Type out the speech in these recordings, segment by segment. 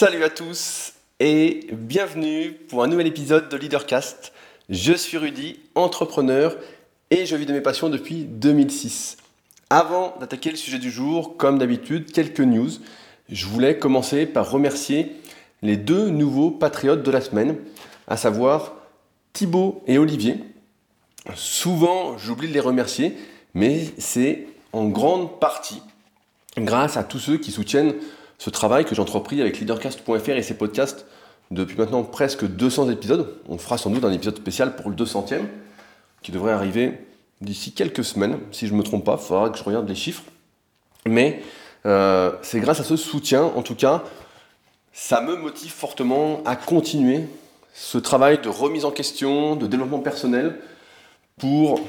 Salut à tous et bienvenue pour un nouvel épisode de Leadercast. Je suis Rudy, entrepreneur et je vis de mes passions depuis 2006. Avant d'attaquer le sujet du jour, comme d'habitude, quelques news. Je voulais commencer par remercier les deux nouveaux patriotes de la semaine, à savoir Thibaut et Olivier. Souvent, j'oublie de les remercier, mais c'est en grande partie grâce à tous ceux qui soutiennent ce travail que j'ai entrepris avec leadercast.fr et ses podcasts depuis maintenant presque 200 épisodes. On fera sans doute un épisode spécial pour le 200e qui devrait arriver d'ici quelques semaines, si je ne me trompe pas, il faudra que je regarde les chiffres. Mais euh, c'est grâce à ce soutien, en tout cas, ça me motive fortement à continuer ce travail de remise en question, de développement personnel, pour,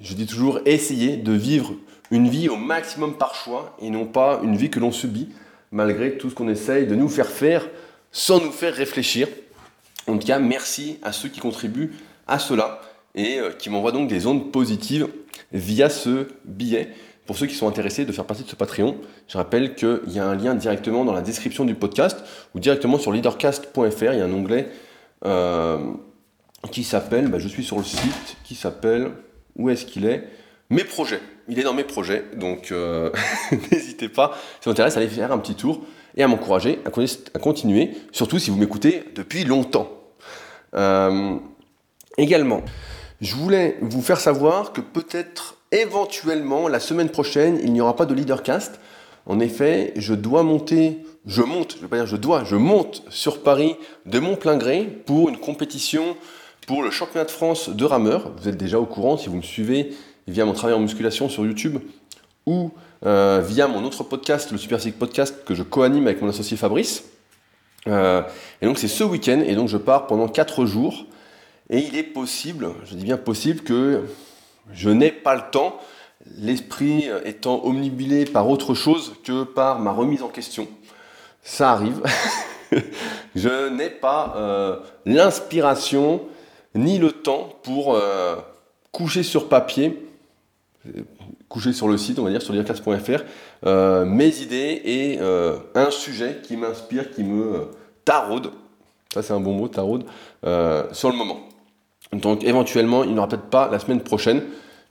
je dis toujours, essayer de vivre une vie au maximum par choix et non pas une vie que l'on subit, malgré tout ce qu'on essaye de nous faire faire sans nous faire réfléchir. En tout cas, merci à ceux qui contribuent à cela et euh, qui m'envoient donc des ondes positives via ce billet. Pour ceux qui sont intéressés de faire partie de ce Patreon, je rappelle qu'il y a un lien directement dans la description du podcast ou directement sur leadercast.fr. Il y a un onglet euh, qui s'appelle, bah, je suis sur le site, qui s'appelle, où est-ce qu'il est? Mes projets. Il est dans mes projets, donc euh, n'hésitez pas, si vous intéresse, à aller faire un petit tour et à m'encourager à, continuer, surtout si vous m'écoutez depuis longtemps. également, je voulais vous faire savoir que peut-être éventuellement la semaine prochaine, il n'y aura pas de leadercast. En effet, je dois monter, je monte, je vais pas dire je dois, je monte sur Paris de mon plein gré pour une compétition pour le championnat de France de rameur. Vous êtes déjà au courant si vous me suivez via mon travail en musculation sur YouTube ou euh, via mon autre podcast, le Super Sick Podcast, que je co-anime avec mon associé Fabrice. Euh, et donc c'est ce week-end, et donc je pars pendant 4 jours et il est possible, je dis bien possible, que je n'ai pas le temps, l'esprit étant omnibulé par autre chose que par ma remise en question. Ça arrive. je n'ai pas euh, l'inspiration ni le temps pour coucher sur papier, coucher sur le site, on va dire, sur lirclass.fr, euh, mes idées et un sujet qui m'inspire, qui me taraude, ça c'est un bon mot, taraude, sur le moment. Donc éventuellement, il n'y aura peut-être pas la semaine prochaine.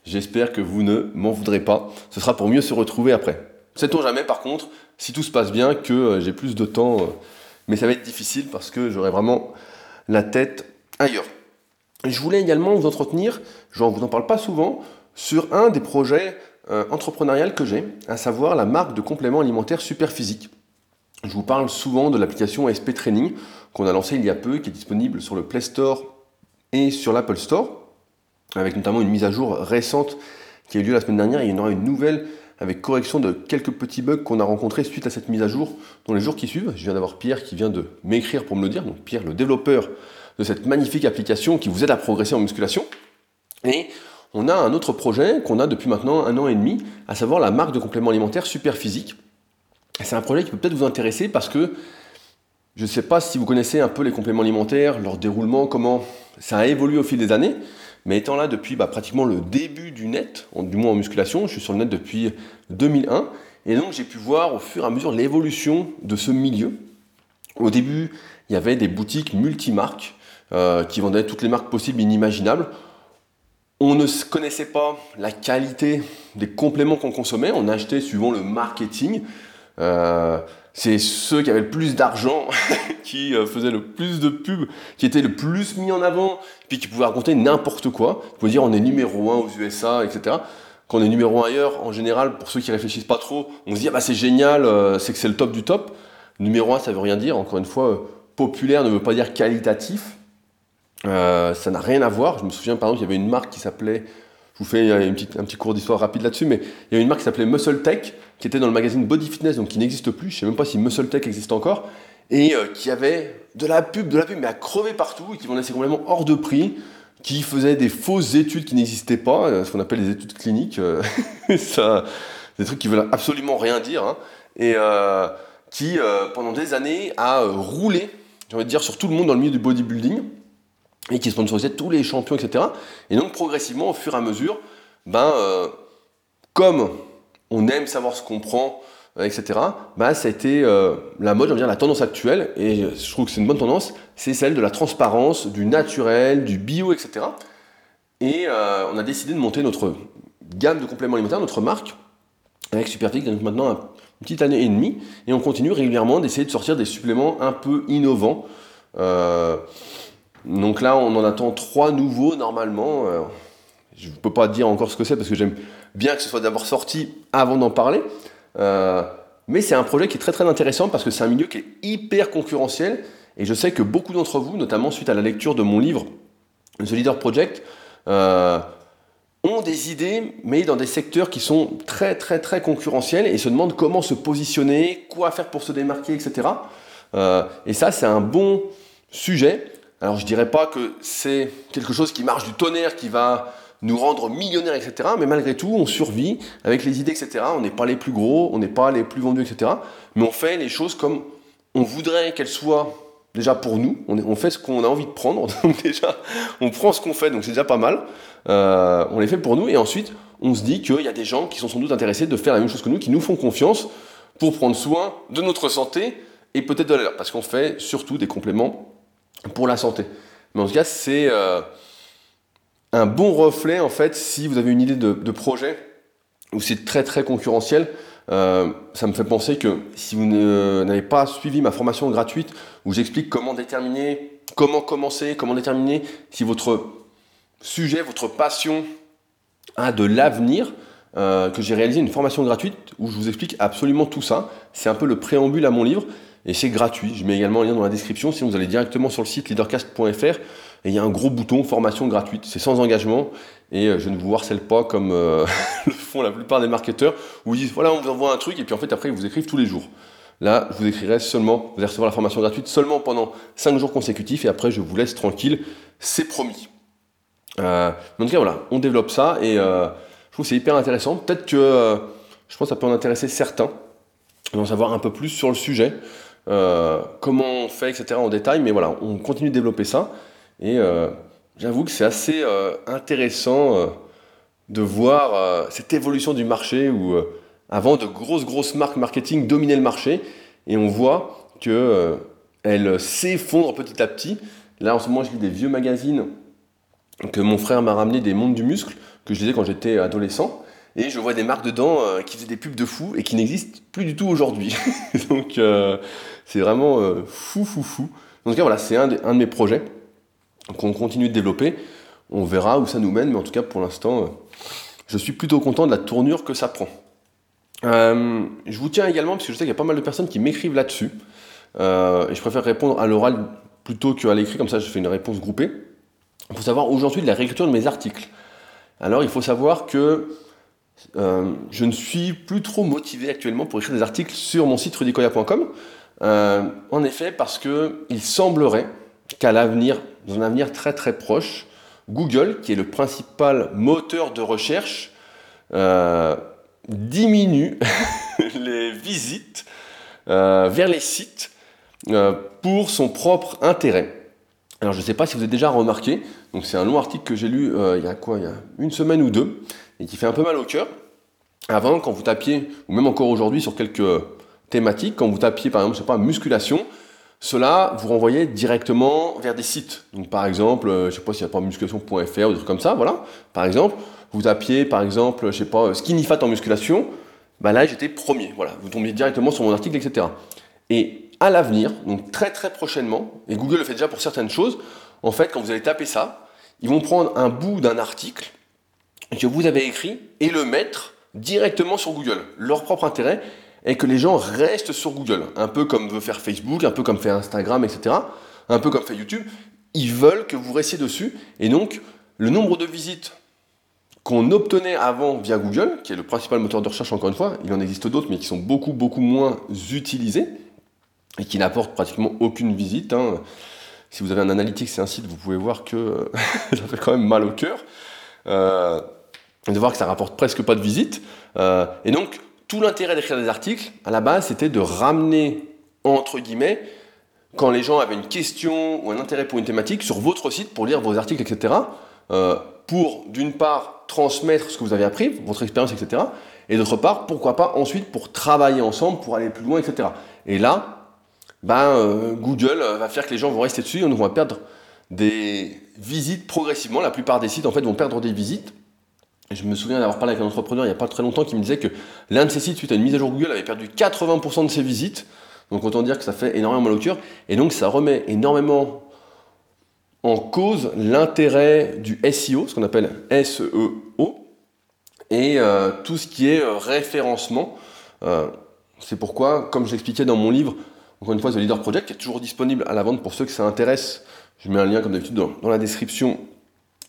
J'espère que vous ne m'en voudrez pas. Ce sera pour mieux se retrouver après. Sait-on jamais par contre, si tout se passe bien, que euh, j'ai plus de temps, euh, mais ça va être difficile parce que j'aurai vraiment la tête ailleurs. Je voulais également vous entretenir, je ne vous en parle pas souvent, sur un des projets euh, que j'ai, à savoir la marque de compléments alimentaires Superphysique. Je vous parle souvent de l'application SP Training qu'on a lancée il y a peu, qui est disponible sur le Play Store et sur l'Apple Store, avec notamment une mise à jour récente qui a eu lieu la semaine dernière. il y en aura une nouvelle avec correction de quelques petits bugs qu'on a rencontrés suite à cette mise à jour dans les jours qui suivent. Je viens d'avoir Pierre qui vient de m'écrire pour me le dire. Donc Pierre, le développeur de cette magnifique application qui vous aide à progresser en musculation. Et on a un autre projet qu'on a depuis maintenant un an et demi, à savoir la marque de compléments alimentaires Super Physique. C'est un projet qui peut peut-être vous intéresser parce que je ne sais pas si vous connaissez un peu les compléments alimentaires, leur déroulement, comment ça a évolué au fil des années. Mais étant là depuis bah, pratiquement le début du net, du moins en musculation, je suis sur le net depuis 2001, et donc j'ai pu voir au fur et à mesure l'évolution de ce milieu. Au début, il y avait des boutiques multimarques euh, qui vendaient toutes les marques possibles et inimaginables. On ne connaissait pas la qualité des compléments qu'on consommait, on achetait suivant le marketing. Euh, c'est ceux qui avaient le plus d'argent, qui euh, faisaient le plus de pubs, qui étaient le plus mis en avant, puis qui pouvaient raconter n'importe quoi. Vous pouvez dire on est numéro un aux USA, etc. Quand on est numéro un ailleurs, en général, pour ceux qui réfléchissent pas trop, on se dit ah bah c'est génial, euh, c'est que c'est le top du top. Numéro un, ça veut rien dire. Encore une fois, populaire ne veut pas dire qualitatif. Ça n'a rien à voir. Je me souviens par exemple, il y avait une marque qui s'appelait je vous fais un petit cours d'histoire rapide là-dessus, mais il y a une marque qui s'appelait Muscle Tech, qui était dans le magazine Body Fitness, donc qui n'existe plus. Je ne sais même pas si Muscle Tech existe encore, et euh, qui avait de la pub, de la pub, mais à crever partout, et qui vendait complètement hors de prix, qui faisait des fausses études qui n'existaient pas, euh, ce qu'on appelle les études cliniques, euh, des trucs qui veulent absolument rien dire, hein, et qui pendant des années a roulé, j'ai envie de dire, sur tout le monde dans le milieu du bodybuilding et qui sponsorisait tous les champions, etc. Et donc progressivement, au fur et à mesure, ben, euh, comme on aime savoir ce qu'on prend etc., bah, ça a été la mode, dire la tendance actuelle, et je trouve que c'est une bonne tendance, c'est celle de la transparence, du naturel, du bio, etc. Et on a décidé de monter notre gamme de compléments alimentaires, notre marque, avec Superphysique, donc maintenant une petite année et demie, et on continue régulièrement d'essayer de sortir des suppléments un peu innovants. Donc là, on en attend trois nouveaux normalement. je ne peux pas dire encore ce que c'est parce que j'aime bien que ce soit d'abord sorti avant d'en parler. Euh, mais c'est un projet qui est très très intéressant parce que c'est un milieu qui est hyper concurrentiel et je sais que beaucoup d'entre vous, notamment suite à la lecture de mon livre The Leader Project, euh, ont des idées, mais dans des secteurs qui sont très très très concurrentiels et se demandent comment se positionner, quoi faire pour se démarquer, etc. Euh, et ça, c'est un bon sujet. Alors je dirais pas que c'est quelque chose qui marche du tonnerre, qui va nous rendre millionnaires, etc. Mais malgré tout, on survit avec les idées, etc. On n'est pas les plus gros, on n'est pas les plus vendus, etc. Mais on fait les choses comme on voudrait qu'elles soient déjà pour nous. On, fait ce qu'on a envie de prendre. Donc déjà, on prend ce qu'on fait, donc c'est déjà pas mal. Euh, on les fait pour nous. Et ensuite, on se dit qu'il y a des gens qui sont sans doute intéressés de faire la même chose que nous, qui nous font confiance pour prendre soin de notre santé et peut-être de la. Parce qu'on fait surtout des compléments pour la santé. Mais en tout cas, c'est... Euh, un bon reflet, en fait, si vous avez une idée de, projet où c'est très très concurrentiel. Euh, ça me fait penser que si vous n'avez pas suivi ma formation gratuite où j'explique comment déterminer, comment commencer, comment déterminer si votre sujet, votre passion a de l'avenir, euh, que j'ai réalisé une formation gratuite où je vous explique absolument tout ça. C'est un peu le préambule à mon livre et c'est gratuit. Je mets également un lien dans la description. Sinon, vous allez directement sur le site leadercast.fr et il y a un gros bouton formation gratuite. C'est sans engagement et euh, je ne vous harcèle pas comme euh, le font la plupart des marketeurs où ils disent voilà, on vous envoie un truc et puis en fait après ils vous écrivent tous les jours. Là, je vous écrirai seulement, vous allez recevoir la formation gratuite seulement pendant 5 jours consécutifs et après je vous laisse tranquille, c'est promis. Euh, en tout cas, voilà, on développe ça et je trouve que c'est hyper intéressant. Peut-être que je pense que ça peut en intéresser certains, d'en savoir un peu plus sur le sujet, comment on fait, etc. en détail, mais voilà, on continue de développer ça. Et euh, j'avoue que c'est assez euh, intéressant euh, de voir cette évolution du marché où avant de grosses grosses marques marketing dominaient le marché et on voit que elles s'effondrent petit à petit. Là en ce moment je lis des vieux magazines que mon frère m'a ramené des mondes du muscle que je lisais quand j'étais adolescent et je vois des marques dedans qui faisaient des pubs de fou et qui n'existent plus du tout aujourd'hui. Donc c'est vraiment fou fou fou. Donc voilà, c'est un, de mes projets qu'on continue de développer. On verra où ça nous mène, mais en tout cas pour l'instant, euh, je suis plutôt content de la tournure que ça prend. Euh, je vous tiens également, parce que je sais qu'il y a pas mal de personnes qui m'écrivent là-dessus, euh, et je préfère répondre à l'oral plutôt qu'à l'écrit, comme ça je fais une réponse groupée. Il faut savoir aujourd'hui de la réécriture de mes articles. Alors il faut savoir que je ne suis plus trop motivé actuellement pour écrire des articles sur mon site rudicoya.com. en effet, parce qu'il semblerait qu'à l'avenir, dans un avenir très très proche, Google, qui est le principal moteur de recherche, euh, diminue les visites euh, vers les sites euh, pour son propre intérêt. Alors je ne sais pas si vous avez déjà remarqué, donc c'est un long article que j'ai lu il y a quoi, il y a une semaine ou deux, et qui fait un peu mal au cœur. Avant, quand vous tapiez, ou même encore aujourd'hui sur quelques thématiques, quand vous tapiez par exemple, je sais pas, musculation, cela vous renvoyait directement vers des sites. Donc par exemple, euh, je sais pas s'il n'y a pas musculation.fr ou des trucs comme ça, voilà. Par exemple, vous tapiez par exemple, je sais pas, skinny fat en musculation, bah là j'étais premier, voilà. Vous tombiez directement sur mon article, etc. Et à l'avenir, donc très très prochainement, et Google le fait déjà pour certaines choses, en fait quand vous allez taper ça, ils vont prendre un bout d'un article que vous avez écrit et le mettre directement sur Google, leur propre intérêt, et que les gens restent sur Google, un peu comme veut faire Facebook, un peu comme fait Instagram, etc., un peu comme fait YouTube. Ils veulent que vous restiez dessus, et donc le nombre de visites qu'on obtenait avant via Google, qui est le principal moteur de recherche encore une fois, il en existe d'autres, mais qui sont beaucoup beaucoup moins utilisés et qui n'apportent pratiquement aucune visite. Hein. Si vous avez un analytique, c'est un site, vous pouvez voir que ça fait quand même mal au cœur. Euh, de voir que ça rapporte presque pas de visite. Euh, et donc, tout l'intérêt d'écrire des articles, à la base, c'était de ramener, entre guillemets, quand les gens avaient une question ou un intérêt pour une thématique, sur votre site pour lire vos articles, etc., euh, pour, d'une part, transmettre ce que vous avez appris, votre expérience, etc., et d'autre part, pourquoi pas ensuite pour travailler ensemble, pour aller plus loin, etc. Et là, ben, euh, Google va faire que les gens vont rester dessus et on va perdre des visites progressivement. La plupart des sites en fait vont perdre des visites. Je me souviens d'avoir parlé avec un entrepreneur il n'y a pas très longtemps qui me disait que l'un de ses sites, suite à une mise à jour Google, avait perdu 80% de ses visites. Donc autant dire que ça fait énormément au cœur. Et donc ça remet énormément en cause l'intérêt du SEO, ce qu'on appelle SEO, et euh, tout ce qui est euh, référencement. Euh, c'est pourquoi, comme je l'expliquais dans mon livre, encore une fois, The Leader Project, qui est toujours disponible à la vente pour ceux que ça intéresse. Je mets un lien, comme d'habitude, dans, la description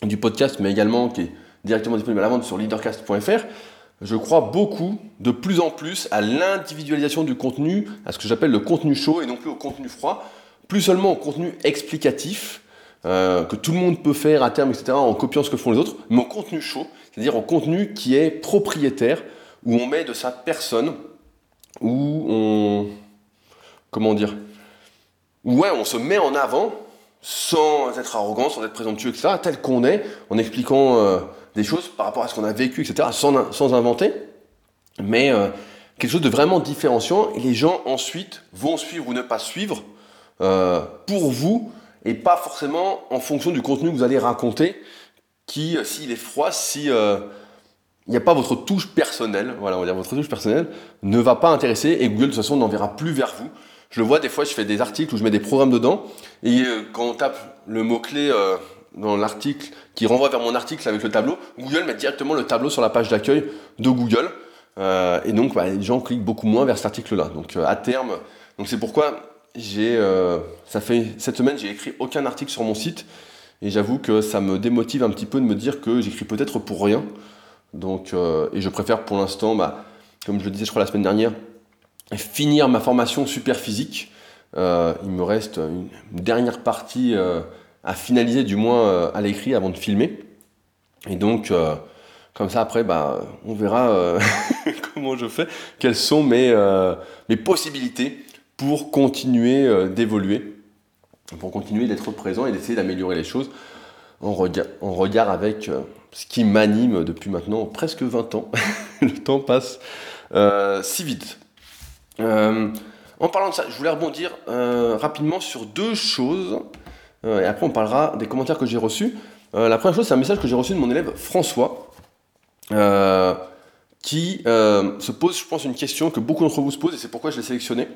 du podcast, mais également qui est directement disponible à la vente sur leadercast.fr. Je crois beaucoup, de plus en plus, à l'individualisation du contenu, à ce que j'appelle le contenu chaud et non plus au contenu froid, plus seulement au contenu explicatif, euh, que tout le monde peut faire à terme, etc., en copiant ce que font les autres, mais au contenu chaud, c'est-à-dire au contenu qui est propriétaire, où on met de sa personne, où on. Comment dire Ouais, on se met en avant sans être arrogant, sans être présomptueux, etc., tel qu'on est, en expliquant euh, des choses par rapport à ce qu'on a vécu, etc., sans, inventer, mais euh, quelque chose de vraiment différenciant, et les gens ensuite vont suivre ou ne pas suivre pour vous et pas forcément en fonction du contenu que vous allez raconter, qui, euh, s'il est froid, si euh, il n'y a pas votre touche personnelle, voilà, on va dire votre touche personnelle, ne va pas intéresser et Google de toute façon n'enverra plus vers vous. Je le vois des fois, je fais des articles où je mets des programmes dedans et euh, quand on tape le mot-clé dans l'article qui renvoie vers mon article avec le tableau, Google met directement le tableau sur la page d'accueil de Google. et donc, bah, les gens cliquent beaucoup moins vers cet article-là. Donc, à terme, donc c'est pourquoi j'ai, euh, ça fait cette semaine, j'ai écrit aucun article sur mon site et j'avoue que ça me démotive un petit peu de me dire que j'écris peut-être pour rien. Donc, euh, et je préfère pour l'instant, bah, comme je le disais, je crois la semaine dernière, finir ma formation super physique. Euh, il me reste une, dernière partie à finaliser, du moins à l'écrit, avant de filmer. Et donc, comme ça, après, bah, on verra comment je fais, quelles sont mes, mes possibilités pour continuer euh, d'évoluer, pour continuer d'être présent et d'essayer d'améliorer les choses en regard, avec euh, ce qui m'anime depuis maintenant presque 20 ans. Le temps passe euh, si vite. en parlant de ça, je voulais rebondir rapidement sur deux choses. Et après, on parlera des commentaires que j'ai reçus. la première chose, c'est un message que j'ai reçu de mon élève François, qui se pose, je pense, une question que beaucoup d'entre vous se posent, et c'est pourquoi je l'ai sélectionné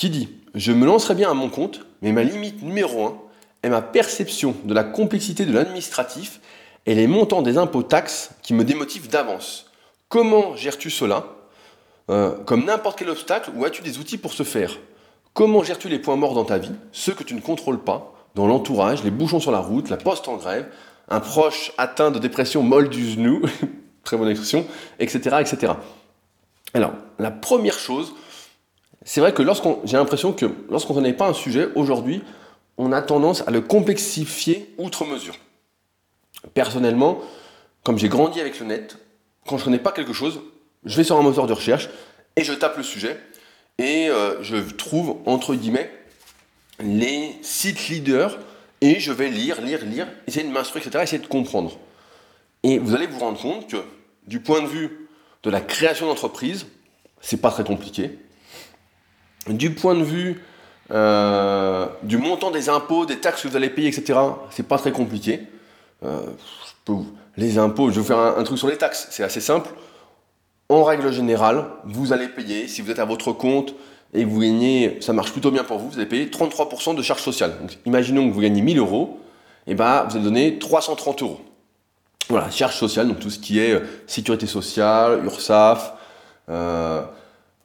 qui dit Je me lancerai bien à mon compte, mais ma limite numéro un est ma perception de la complexité de l'administratif et les montants des impôts taxes qui me démotivent d'avance. Comment gères-tu cela? Euh, Comme n'importe quel obstacle, ou as-tu des outils pour ce faire? Comment gères-tu les points morts dans ta vie, ceux que tu ne contrôles pas, dans l'entourage, les bouchons sur la route, la poste en grève, un proche atteint de dépression molle du genou, très bonne expression, etc., etc. Alors, la première chose, c'est vrai que lorsqu'on, j'ai l'impression que lorsqu'on ne connaît pas un sujet, aujourd'hui, on a tendance à le complexifier outre mesure. Personnellement, comme j'ai grandi avec le net, quand je ne connais pas quelque chose, je vais sur un moteur de recherche et je tape le sujet et euh, je trouve, entre guillemets, les sites leaders et je vais lire, lire, lire, essayer de m'instruire, etc., essayer de comprendre. Et vous allez vous rendre compte que du point de vue de la création d'entreprise, c'est pas très compliqué. Du point de vue euh, du montant des impôts, des taxes que vous allez payer, etc., c'est pas très compliqué. Euh, les impôts, je vais vous faire un, truc sur les taxes, c'est assez simple. En règle générale, vous allez payer, si vous êtes à votre compte et que vous gagnez, ça marche plutôt bien pour vous, vous allez payer 33% de charges sociales. Donc, imaginons que vous gagnez 1000 euros, et ben, vous allez donner 330 euros. Voilà, charges sociales, donc tout ce qui est euh, sécurité sociale, URSAF,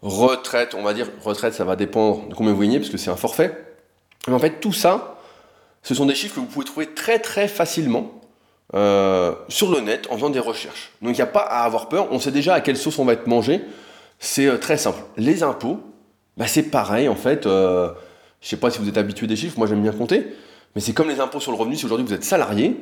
retraite, on va dire, retraite, ça va dépendre de combien vous gagnez, parce que c'est un forfait. Mais en fait, tout ça, ce sont des chiffres que vous pouvez trouver très très facilement euh, sur le net en faisant des recherches. Donc il n'y a pas à avoir peur, on sait déjà à quelle sauce on va être mangé. C'est euh, très simple. Les impôts, bah, c'est pareil en fait. Euh, je ne sais pas si vous êtes habitué des chiffres, moi j'aime bien compter, mais c'est comme les impôts sur le revenu, si aujourd'hui vous êtes salarié,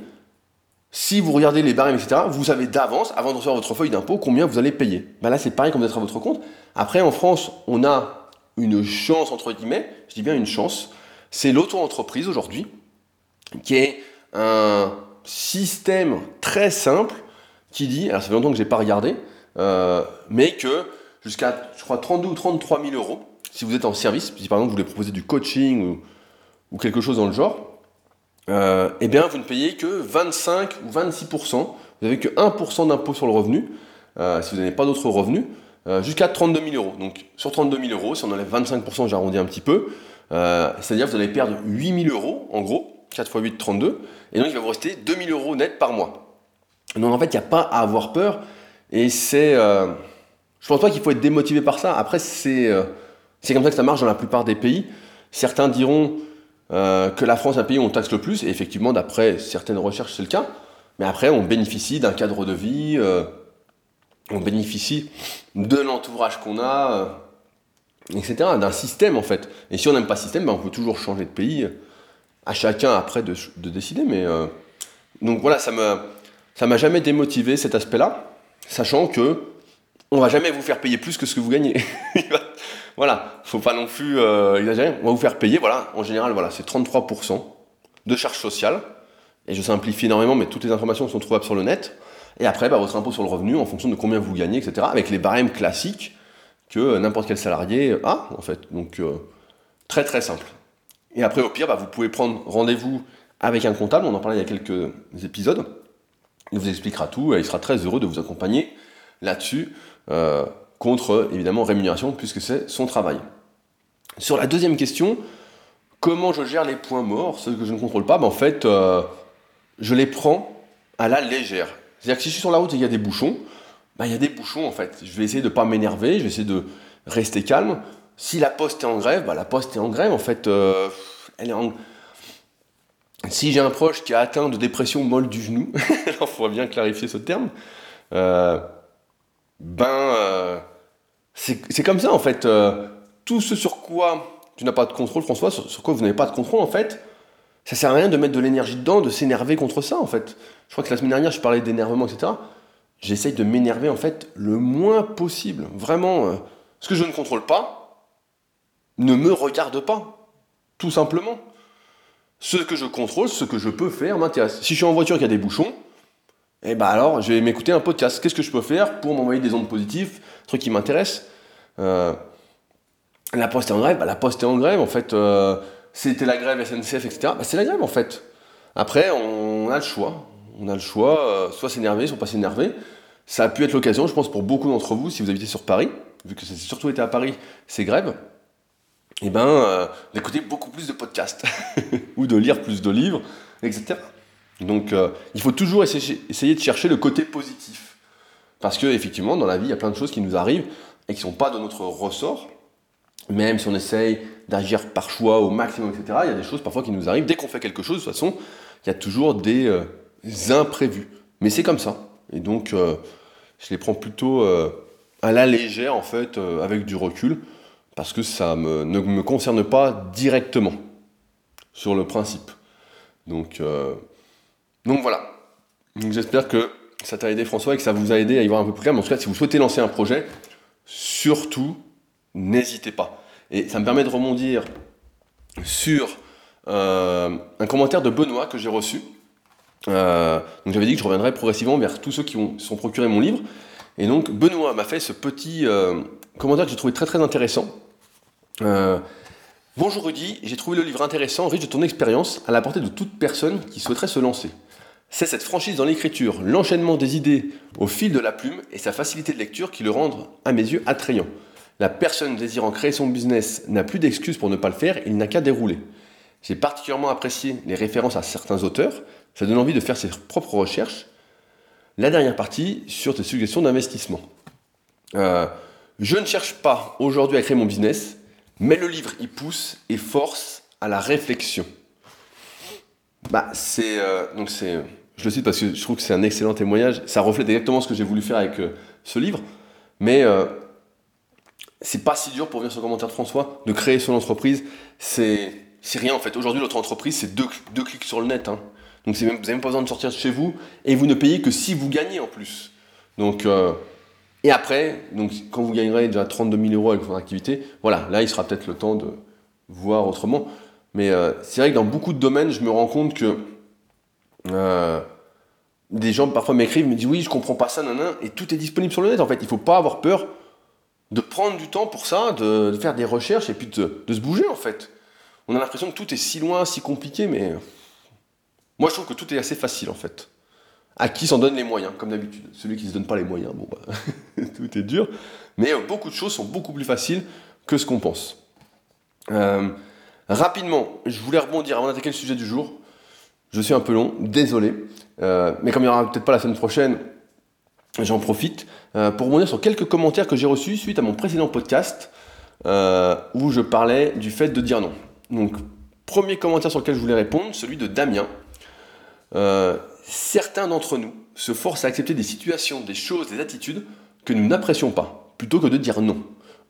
si vous regardez les barèmes, etc., vous savez d'avance, avant de recevoir votre feuille d'impôt, combien vous allez payer. Bah, là c'est pareil comme d'être à votre compte. Après, en France, on a une chance, entre guillemets, je dis bien une chance, c'est l'auto-entreprise aujourd'hui, qui est un système très simple qui dit, alors ça fait longtemps que je n'ai pas regardé, mais que jusqu'à, je crois, 32 ou 33 000 euros, si vous êtes en service, si par exemple vous voulez proposer du coaching ou, quelque chose dans le genre, eh bien vous ne payez que 25 ou 26%, vous n'avez que 1% d'impôt sur le revenu, si vous n'avez pas d'autres revenus, jusqu'à 32 000 euros. Donc sur 32 000 euros, si on enlève 25%, j'arrondis un petit peu, c'est-à-dire vous allez perdre 8 000 euros en gros, 4 x 8, 32. Et donc, il va vous rester 2000 euros net par mois. Donc, en fait, il n'y a pas à avoir peur. Et c'est. Euh, je pense pas qu'il faut être démotivé par ça. Après, c'est euh, comme ça que ça marche dans la plupart des pays. Certains diront euh, que la France est un pays où on taxe le plus. Et effectivement, d'après certaines recherches, c'est le cas. Mais après, on bénéficie d'un cadre de vie. on bénéficie de l'entourage qu'on a. etc. D'un système, en fait. Et si on n'aime pas ce système, ben, on peut toujours changer de pays à chacun après de, décider. Mais euh, donc voilà, ça me ça m'a jamais démotivé cet aspect-là, sachant que on va jamais vous faire payer plus que ce que vous gagnez. voilà, faut pas non plus euh, exagérer. On va vous faire payer, voilà, en général, voilà, c'est 33% de charges sociales. Et je simplifie énormément, mais toutes les informations sont trouvables sur le net. Et après, bah, votre impôt sur le revenu en fonction de combien vous gagnez, etc. Avec les barèmes classiques que n'importe quel salarié a, en fait. Donc, euh, très très simple. Et après, au pire, bah, vous pouvez prendre rendez-vous avec un comptable, on en parlait il y a quelques épisodes. Il vous expliquera tout et il sera très heureux de vous accompagner là-dessus, euh, contre évidemment rémunération, puisque c'est son travail. Sur la deuxième question, comment je gère les points morts, ceux que je ne contrôle pas, bah, en fait, euh, je les prends à la légère. C'est-à-dire que si je suis sur la route et qu'il y a des bouchons, bah, il y a des bouchons en fait. Je vais essayer de ne pas m'énerver, je vais essayer de rester calme, si la poste est en grève, bah, la poste est en grève. En fait, euh, elle est en... Si j'ai un proche qui a atteint de dépression molle du genou, il faut bien clarifier ce terme, euh, ben, euh, c'est comme ça en fait. tout ce sur quoi tu n'as pas de contrôle, François, sur, quoi vous n'avez pas de contrôle, en fait, ça sert à rien de mettre de l'énergie dedans, de s'énerver contre ça, en fait. Je crois que la semaine dernière, je parlais d'énervement, etc. J'essaye de m'énerver, en fait, le moins possible. Vraiment, ce que je ne contrôle pas, ne me regarde pas, tout simplement. Ce que je contrôle, ce que je peux faire m'intéresse. Si je suis en voiture et qu'il y a des bouchons, eh ben alors je vais m'écouter un podcast. Qu'est-ce que je peux faire pour m'envoyer des ondes positives, truc qui m'intéresse euh, La poste est en grève, bah, la poste est en grève en fait. Euh, c'était la grève SNCF, etc. Bah, c'est la grève en fait. Après, on a le choix. On a le choix, euh, soit s'énerver, soit pas s'énerver. Ça a pu être l'occasion, je pense, pour beaucoup d'entre vous, si vous habitez sur Paris, vu que c'est surtout été à Paris, ces grèves, eh ben, euh, d'écouter beaucoup plus de podcasts ou de lire plus de livres, etc. Donc, euh, il faut toujours essayer, de chercher le côté positif. Parce que, effectivement, dans la vie, il y a plein de choses qui nous arrivent et qui ne sont pas de notre ressort. Même si on essaye d'agir par choix au maximum, etc., il y a des choses parfois qui nous arrivent. Dès qu'on fait quelque chose, de toute façon, il y a toujours des euh, imprévus. Mais c'est comme ça. Et donc, je les prends plutôt à la légère, en fait, avec du recul parce que ça ne me concerne pas directement sur le principe. Donc, euh, voilà. J'espère que ça t'a aidé François et que ça vous a aidé à y voir un peu plus clair. Mais en tout cas, si vous souhaitez lancer un projet, surtout, n'hésitez pas. Et ça me permet de rebondir sur euh, un commentaire de Benoît que j'ai reçu. Euh, donc j'avais dit que je reviendrais progressivement vers tous ceux qui ont, sont procurés mon livre. Et donc Benoît m'a fait ce petit commentaire que j'ai trouvé très très intéressant. Euh, bonjour Rudy, j'ai trouvé le livre intéressant, riche de ton expérience, à la portée de toute personne qui souhaiterait se lancer. C'est cette franchise dans l'écriture, l'enchaînement des idées au fil de la plume et sa facilité de lecture qui le rendent, à mes yeux, attrayant. La personne désirant créer son business n'a plus d'excuses pour ne pas le faire, il n'a qu'à dérouler. J'ai particulièrement apprécié les références à certains auteurs, ça donne envie de faire ses propres recherches. La dernière partie sur tes suggestions d'investissement. Euh, je ne cherche pas aujourd'hui à créer mon business, mais le livre, il pousse et force à la réflexion. Bah, c'est. Euh, c'est. Je le cite parce que je trouve que c'est un excellent témoignage. Ça reflète exactement ce que j'ai voulu faire avec euh, ce livre. Mais euh, c'est pas si dur pour venir sur le commentaire de François de créer son entreprise. C'est, c'est rien en fait. Aujourd'hui, notre entreprise, c'est deux, deux, clics sur le net. Hein. Donc, même, vous n'avez même pas besoin de sortir de chez vous et vous ne payez que si vous gagnez en plus. Donc, et après, donc, quand vous gagnerez déjà 32 000 euros avec votre activité, voilà, là, il sera peut-être le temps de voir autrement. Mais euh, c'est vrai que dans beaucoup de domaines, je me rends compte que euh, des gens parfois m'écrivent, me disent oui, je comprends pas ça, nan, et tout est disponible sur le net en fait. Il faut pas avoir peur de prendre du temps pour ça, de, faire des recherches et puis de, se bouger en fait. On a l'impression que tout est si loin, si compliqué, mais moi je trouve que tout est assez facile en fait. À qui s'en donne les moyens, comme d'habitude. Celui qui se donne pas les moyens, bon bah, tout est dur. Mais euh, beaucoup de choses sont beaucoup plus faciles que ce qu'on pense. Euh, rapidement, je voulais rebondir avant d'attaquer le sujet du jour. Je suis un peu long, désolé. Euh, mais comme il n'y aura peut-être pas la semaine prochaine, j'en profite pour rebondir sur quelques commentaires que j'ai reçus suite à mon précédent podcast où je parlais du fait de dire non. Donc, premier commentaire sur lequel je voulais répondre, celui de Damien. Certains d'entre nous se forcent à accepter des situations, des choses, des attitudes que nous n'apprécions pas, plutôt que de dire non.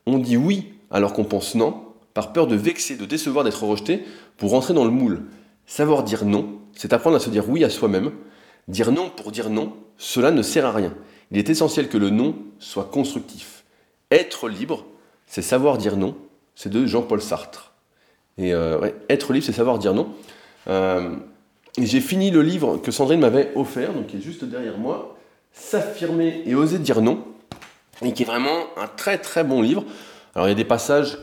On dit oui alors qu'on pense non, par peur de vexer, de décevoir, d'être rejeté, pour rentrer dans le moule. Savoir dire non, c'est apprendre à se dire oui à soi-même. Dire non pour dire non, cela ne sert à rien. Il est essentiel que le non soit constructif. Être libre, c'est savoir dire non. C'est de Jean-Paul Sartre. Et euh, être libre, c'est savoir dire non. Euh, j'ai fini le livre que Sandrine m'avait offert, donc qui est juste derrière moi, S'affirmer et oser dire non, et qui est vraiment un très très bon livre. Alors il y a des passages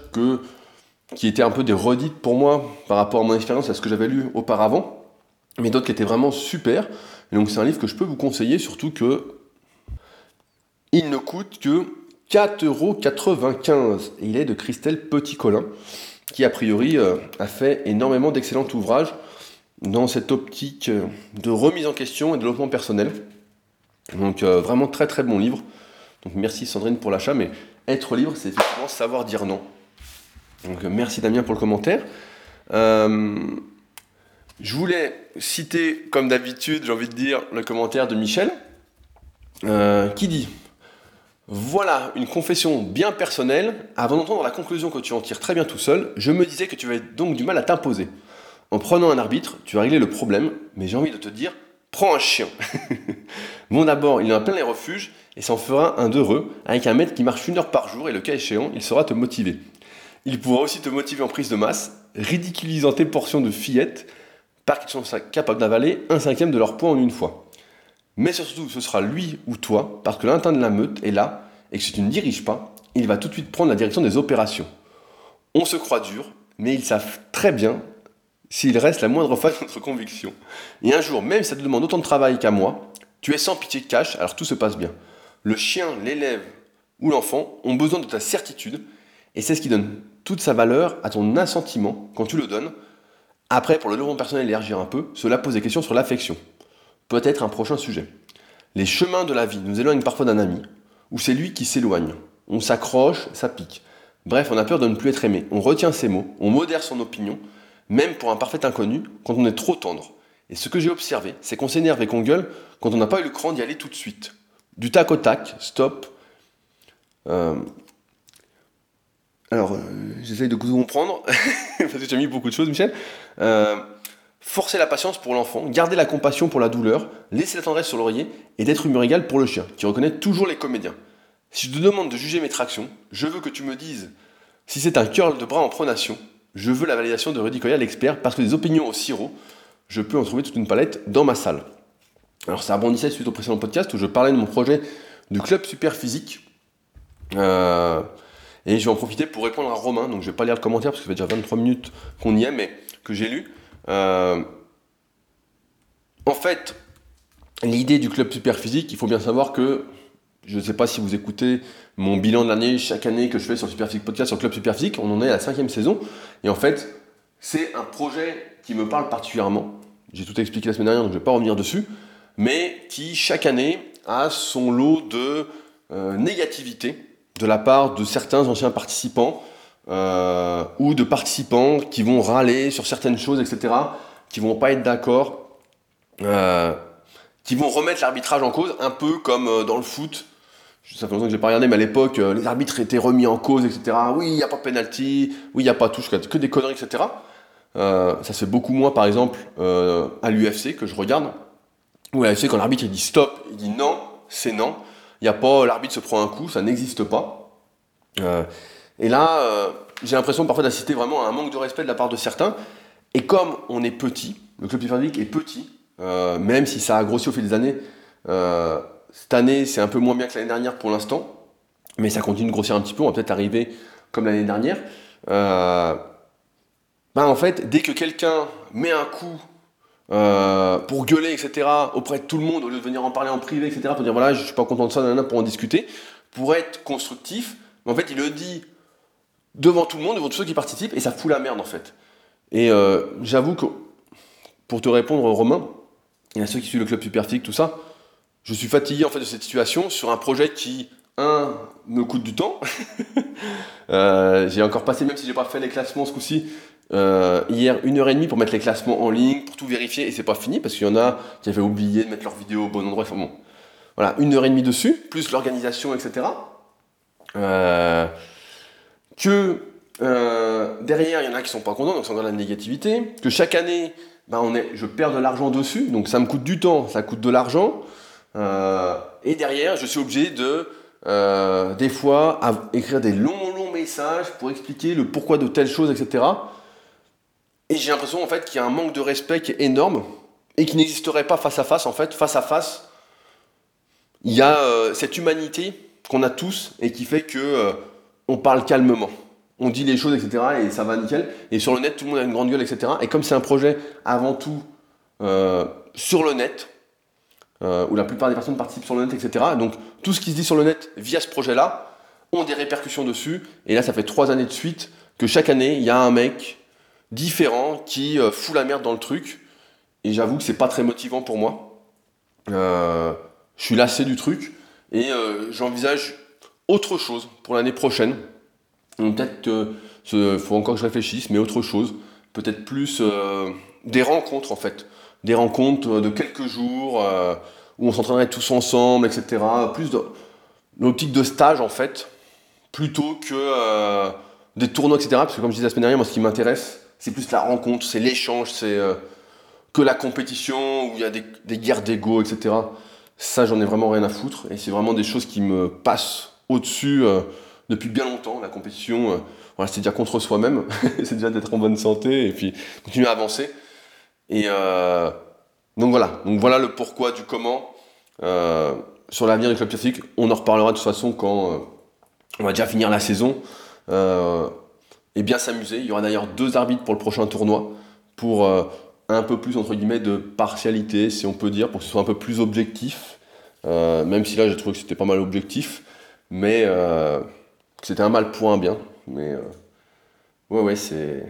qui étaient un peu des redites pour moi par rapport à mon expérience, à ce que j'avais lu auparavant, mais d'autres qui étaient vraiment super. Et donc c'est un livre que je peux vous conseiller, surtout que il ne coûte que 4,95€ et il est de Christelle Petit-Colin, qui a priori euh, a fait énormément d'excellents ouvrages dans cette optique euh, de remise en question et de développement personnel. Donc euh, vraiment très très bon livre. Donc merci Sandrine pour l'achat, mais être libre, c'est effectivement savoir dire non. Donc merci Damien pour le commentaire. Euh, je voulais citer, comme d'habitude, j'ai envie de dire, le commentaire de Michel, euh, qui dit Voilà une confession bien personnelle. Avant d'entendre la conclusion que tu en tires très bien tout seul, je me disais que tu avais donc du mal à t'imposer. En prenant un arbitre, tu as réglé le problème, mais j'ai envie de te dire Prends un chien. bon, d'abord, il en a plein les refuges et s'en fera un d'heureux avec un maître qui marche une heure par jour et le cas échéant, il saura te motiver. Il pourra aussi te motiver en prise de masse, ridiculisant tes portions de fillettes, parce qu'ils sont capables d'avaler un cinquième de leur poids en une fois. Mais surtout, ce sera lui ou toi, parce que l'intin de la meute est là, et que si tu ne diriges pas, il va tout de suite prendre la direction des opérations. On se croit dur, mais ils savent très bien s'il reste la moindre fois de notre conviction. Et un jour, même si ça te demande autant de travail qu'à moi, tu es sans pitié de cash, alors tout se passe bien. Le chien, l'élève ou l'enfant ont besoin de ta certitude, et c'est ce qui donne toute sa valeur à ton assentiment quand tu le donnes. Après, pour le développement personnel élargir un peu, cela pose des questions sur l'affection. Peut-être un prochain sujet. Les chemins de la vie nous éloignent parfois d'un ami, ou c'est lui qui s'éloigne. On s'accroche, ça pique. Bref, on a peur de ne plus être aimé. On retient ses mots, on modère son opinion, même pour un parfait inconnu, quand on est trop tendre. Et ce que j'ai observé, c'est qu'on s'énerve et qu'on gueule quand on n'a pas eu le cran d'y aller tout de suite. Du tac au tac, stop. Euh, alors, euh, j'essaye de comprendre, parce que tu as mis beaucoup de choses, Michel. Euh, forcer la patience pour l'enfant, garder la compassion pour la douleur, laisser la tendresse sur l'oreiller et d'être humeur égale pour le chien, qui reconnaît toujours les comédiens. Si je te demande de juger mes tractions, je veux que tu me dises si c'est un curl de bras en pronation. Je veux la validation de Rudy Koya, l'expert, parce que des opinions au sirop, je peux en trouver toute une palette dans ma salle. Alors ça rebondissait suite au précédent podcast où je parlais de mon projet du club super physique. Euh, et je vais en profiter pour répondre à Romain, donc je vais pas lire le commentaire parce que ça fait déjà 23 minutes qu'on y est, mais que j'ai lu. Euh, en fait, l'idée du club super physique, il faut bien savoir que, je ne sais pas si vous écoutez mon bilan de l'année chaque année que je fais sur Super Physique Podcast sur club super physique, on en est à la cinquième saison, et en fait, c'est un projet qui me parle particulièrement. J'ai tout expliqué la semaine dernière, donc je ne vais pas revenir dessus, mais qui chaque année a son lot de euh, négativité de la part de certains anciens participants euh, ou de participants qui vont râler sur certaines choses, etc., qui vont pas être d'accord, euh, qui vont remettre l'arbitrage en cause, un peu comme dans le foot. Ça fait longtemps que j'ai pas regardé, mais à l'époque, les arbitres étaient remis en cause, etc. Oui, il n'y a pas de penalty, oui, il n'y a pas touche, que des conneries, etc. ça se fait beaucoup moins, par exemple, à l'UFC que je regarde. Ou à l'UFC, quand l'arbitre dit stop, il dit non, c'est non. Il n'y a pas l'arbitre se prend un coup, ça n'existe pas. Euh, et là, euh, j'ai l'impression parfois d'assister vraiment à un manque de respect de la part de certains. Et comme on est petit, le club physique est petit, même si ça a grossi au fil des années. Cette année, c'est un peu moins bien que l'année dernière pour l'instant, mais ça continue de grossir un petit peu. On va peut-être arriver comme l'année dernière. Ben en fait, dès que quelqu'un met un coup euh, pour gueuler, etc., auprès de tout le monde, au lieu de venir en parler en privé, etc., pour dire voilà, je suis pas content de ça, pour en discuter, pour être constructif, en fait, il le dit devant tout le monde, devant tous ceux qui participent, et ça fout la merde, en fait. Et euh, j'avoue que, pour te répondre, Romain, et à ceux qui suivent le club Superphysique, tout ça, je suis fatigué en fait de cette situation sur un projet qui, un, me coûte du temps. Euh, j'ai encore passé, même si j'ai pas fait les classements ce coup-ci, euh, hier, une heure et demie pour mettre les classements en ligne, pour tout vérifier, et c'est pas fini parce qu'il y en a qui avaient oublié de mettre leur vidéo au bon endroit. Enfin bon, voilà, une heure et demie dessus, plus l'organisation, etc. Euh, que derrière, il y en a qui sont pas contents, donc c'est encore la négativité. Que chaque année, ben je perds de l'argent dessus, donc ça me coûte du temps, ça coûte de l'argent. Et derrière, je suis obligé de, des fois, écrire des longs, longs messages pour expliquer le pourquoi de telle chose, etc. Et j'ai l'impression en fait qu'il y a un manque de respect qui est énorme et qui n'existerait pas face à face. En fait, face à face, il y a euh, cette humanité qu'on a tous et qui fait que euh, on parle calmement. On dit les choses, etc. et ça va nickel. Et sur le net, tout le monde a une grande gueule, etc. Et comme c'est un projet avant tout euh, sur le net, où la plupart des personnes participent sur le net, etc. Donc tout ce qui se dit sur le net via ce projet-là ont des répercussions dessus. Et là, ça fait trois années de suite que chaque année, il y a un mec différent qui euh, fout la merde dans le truc. Et j'avoue que c'est pas très motivant pour moi. Euh, je suis lassé du truc et euh, j'envisage autre chose pour l'année prochaine. Peut-être qu'il faut encore que je réfléchisse, mais autre chose. Peut-être plus des rencontres en fait. Des rencontres de quelques jours où on s'entraînerait tous ensemble, etc. Plus de l'optique de stage en fait, plutôt que des tournois, etc. Parce que comme je disais la semaine dernière, moi ce qui m'intéresse, c'est plus la rencontre, c'est l'échange, c'est euh, que la compétition où il y a des, guerres d'ego, etc. Ça, j'en ai vraiment rien à foutre. Et c'est vraiment des choses qui me passent au-dessus euh, depuis bien longtemps. La compétition, euh, voilà, c'est déjà contre soi-même, c'est déjà d'être en bonne santé et puis continuer à avancer. Et donc voilà, donc voilà le pourquoi du comment. sur l'avenir du club classique, on en reparlera de toute façon quand on va déjà finir la saison et bien s'amuser. Il y aura d'ailleurs deux arbitres pour le prochain tournoi, pour euh, un peu plus, entre guillemets, de partialité, si on peut dire, pour que ce soit un peu plus objectif. Euh, même si là, j'ai trouvé que c'était pas mal objectif, mais euh, c'était un mal point bien. Mais ouais, ouais, c'est.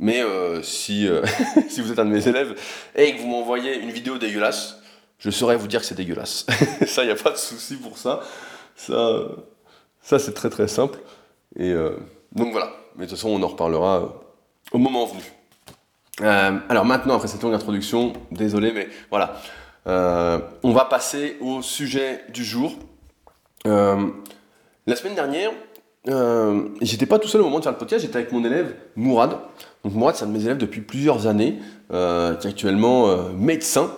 Mais si, si vous êtes un de mes élèves et que vous m'envoyez une vidéo dégueulasse, je saurais vous dire que c'est dégueulasse. ça, il n'y a pas de souci pour ça. Ça, ça c'est très très simple. Et donc voilà, mais de toute façon on en reparlera euh, au moment venu. Euh, alors maintenant, après cette longue introduction, désolé, mais voilà, euh, on va passer au sujet du jour. la semaine dernière, j'étais pas tout seul au moment de faire le podcast, j'étais avec mon élève Mourad. Donc Mourad, c'est un de mes élèves depuis plusieurs années, qui est actuellement médecin.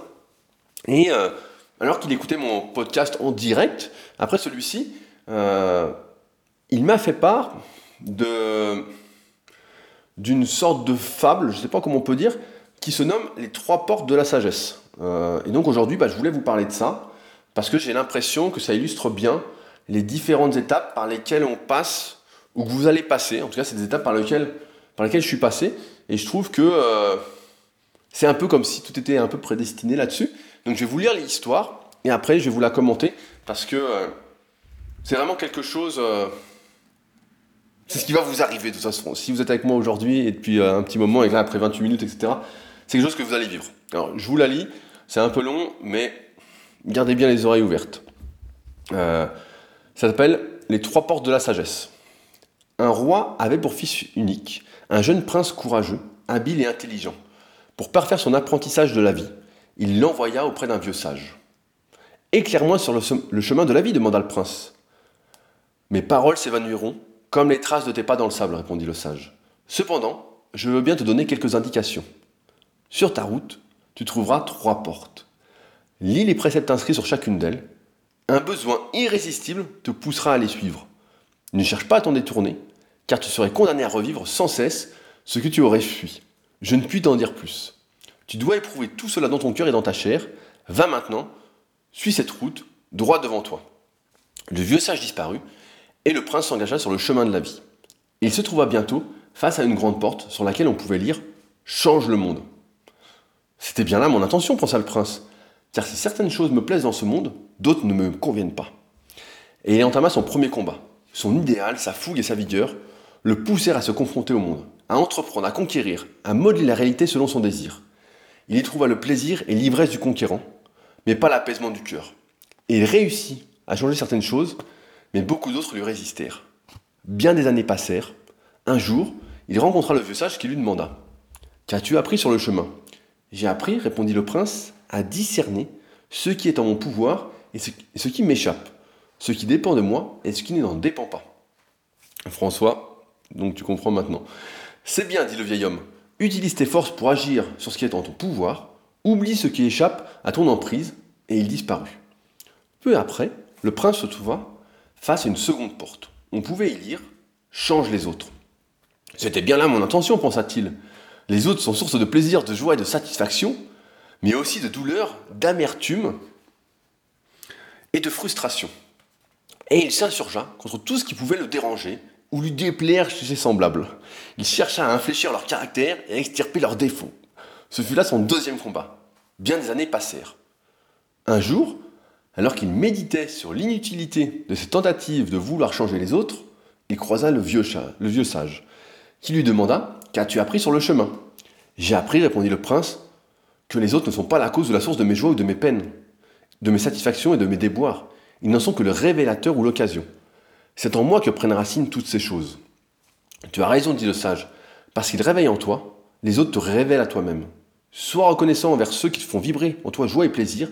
Et alors qu'il écoutait mon podcast en direct, après celui-ci, il m'a fait part d'une sorte de fable, je ne sais pas comment on peut dire, qui se nomme les trois portes de la sagesse. Euh, et donc aujourd'hui, bah, je voulais vous parler de ça, parce que j'ai l'impression que ça illustre bien les différentes étapes par lesquelles on passe, ou que vous allez passer, en tout cas c'est des étapes par lesquelles, par lesquelles je suis passé, et je trouve que euh, c'est un peu comme si tout était un peu prédestiné là-dessus. Donc je vais vous lire l'histoire, et après je vais vous la commenter, parce que euh, c'est vraiment quelque chose c'est ce qui va vous arriver de toute façon. Si vous êtes avec moi aujourd'hui et depuis euh, un petit moment, et là après 28 minutes, etc., c'est quelque chose que vous allez vivre. Alors, je vous la lis, c'est un peu long, mais gardez bien les oreilles ouvertes. Euh, ça s'appelle Les trois portes de la sagesse. Un roi avait pour fils unique un jeune prince courageux, habile et intelligent. Pour parfaire son apprentissage de la vie, il l'envoya auprès d'un vieux sage. Éclaire-moi sur le chemin de la vie, demanda le prince. Mes paroles s'évanouiront comme les traces de tes pas dans le sable, répondit le sage. Cependant, je veux bien te donner quelques indications. Sur ta route, tu trouveras trois portes. Lis les préceptes inscrits sur chacune d'elles. Un besoin irrésistible te poussera à les suivre. Ne cherche pas à t'en détourner, car tu serais condamné à revivre sans cesse ce que tu aurais fui. Je ne puis t'en dire plus. Tu dois éprouver tout cela dans ton cœur et dans ta chair. Va maintenant, suis cette route, droit devant toi. Le vieux sage disparut, et le prince s'engagea sur le chemin de la vie. il se trouva bientôt face à une grande porte sur laquelle on pouvait lire Change le monde. C'était bien là mon intention, pensa le prince, car si certaines choses me plaisent dans ce monde, d'autres ne me conviennent pas. Et il entama son premier combat. Son idéal, sa fougue et sa vigueur le poussèrent à se confronter au monde, à entreprendre, à conquérir, à modeler la réalité selon son désir. Il y trouva le plaisir et l'ivresse du conquérant, mais pas l'apaisement du cœur. Et il réussit à changer certaines choses, mais beaucoup d'autres lui résistèrent. Bien des années passèrent. Un jour, il rencontra le vieux sage qui lui demanda Qu'as-tu appris sur le chemin J'ai appris, répondit le prince, à discerner ce qui est en mon pouvoir et ce qui m'échappe, ce qui dépend de moi et ce qui n'en dépend pas. François, donc tu comprends maintenant. C'est bien, dit le vieil homme. Utilise tes forces pour agir sur ce qui est en ton pouvoir, oublie ce qui échappe à ton emprise, et il disparut. Peu après, le prince se trouva face à une seconde porte. On pouvait y lire Change les autres. C'était bien là mon intention, pensa-t-il. Les autres sont source de plaisir, de joie et de satisfaction, mais aussi de douleur, d'amertume et de frustration. Et il s'insurgea contre tout ce qui pouvait le déranger ou lui déplaire chez ses semblables. Il chercha à infléchir leur caractère et à extirper leurs défauts. Ce fut là son deuxième combat. Bien des années passèrent. Un jour, alors qu'il méditait sur l'inutilité de ses tentatives de vouloir changer les autres, il croisa le vieux, le vieux sage, qui lui demanda Qu'as-tu appris sur le chemin? J'ai appris, répondit le prince, que les autres ne sont pas la cause de la source de mes joies ou de mes peines, de mes satisfactions et de mes déboires. Ils n'en sont que le révélateur ou l'occasion. C'est en moi que prennent racine toutes ces choses. Tu as raison, dit le sage, parce qu'ils réveillent en toi, les autres te révèlent à toi-même. Sois reconnaissant envers ceux qui te font vibrer en toi joie et plaisir,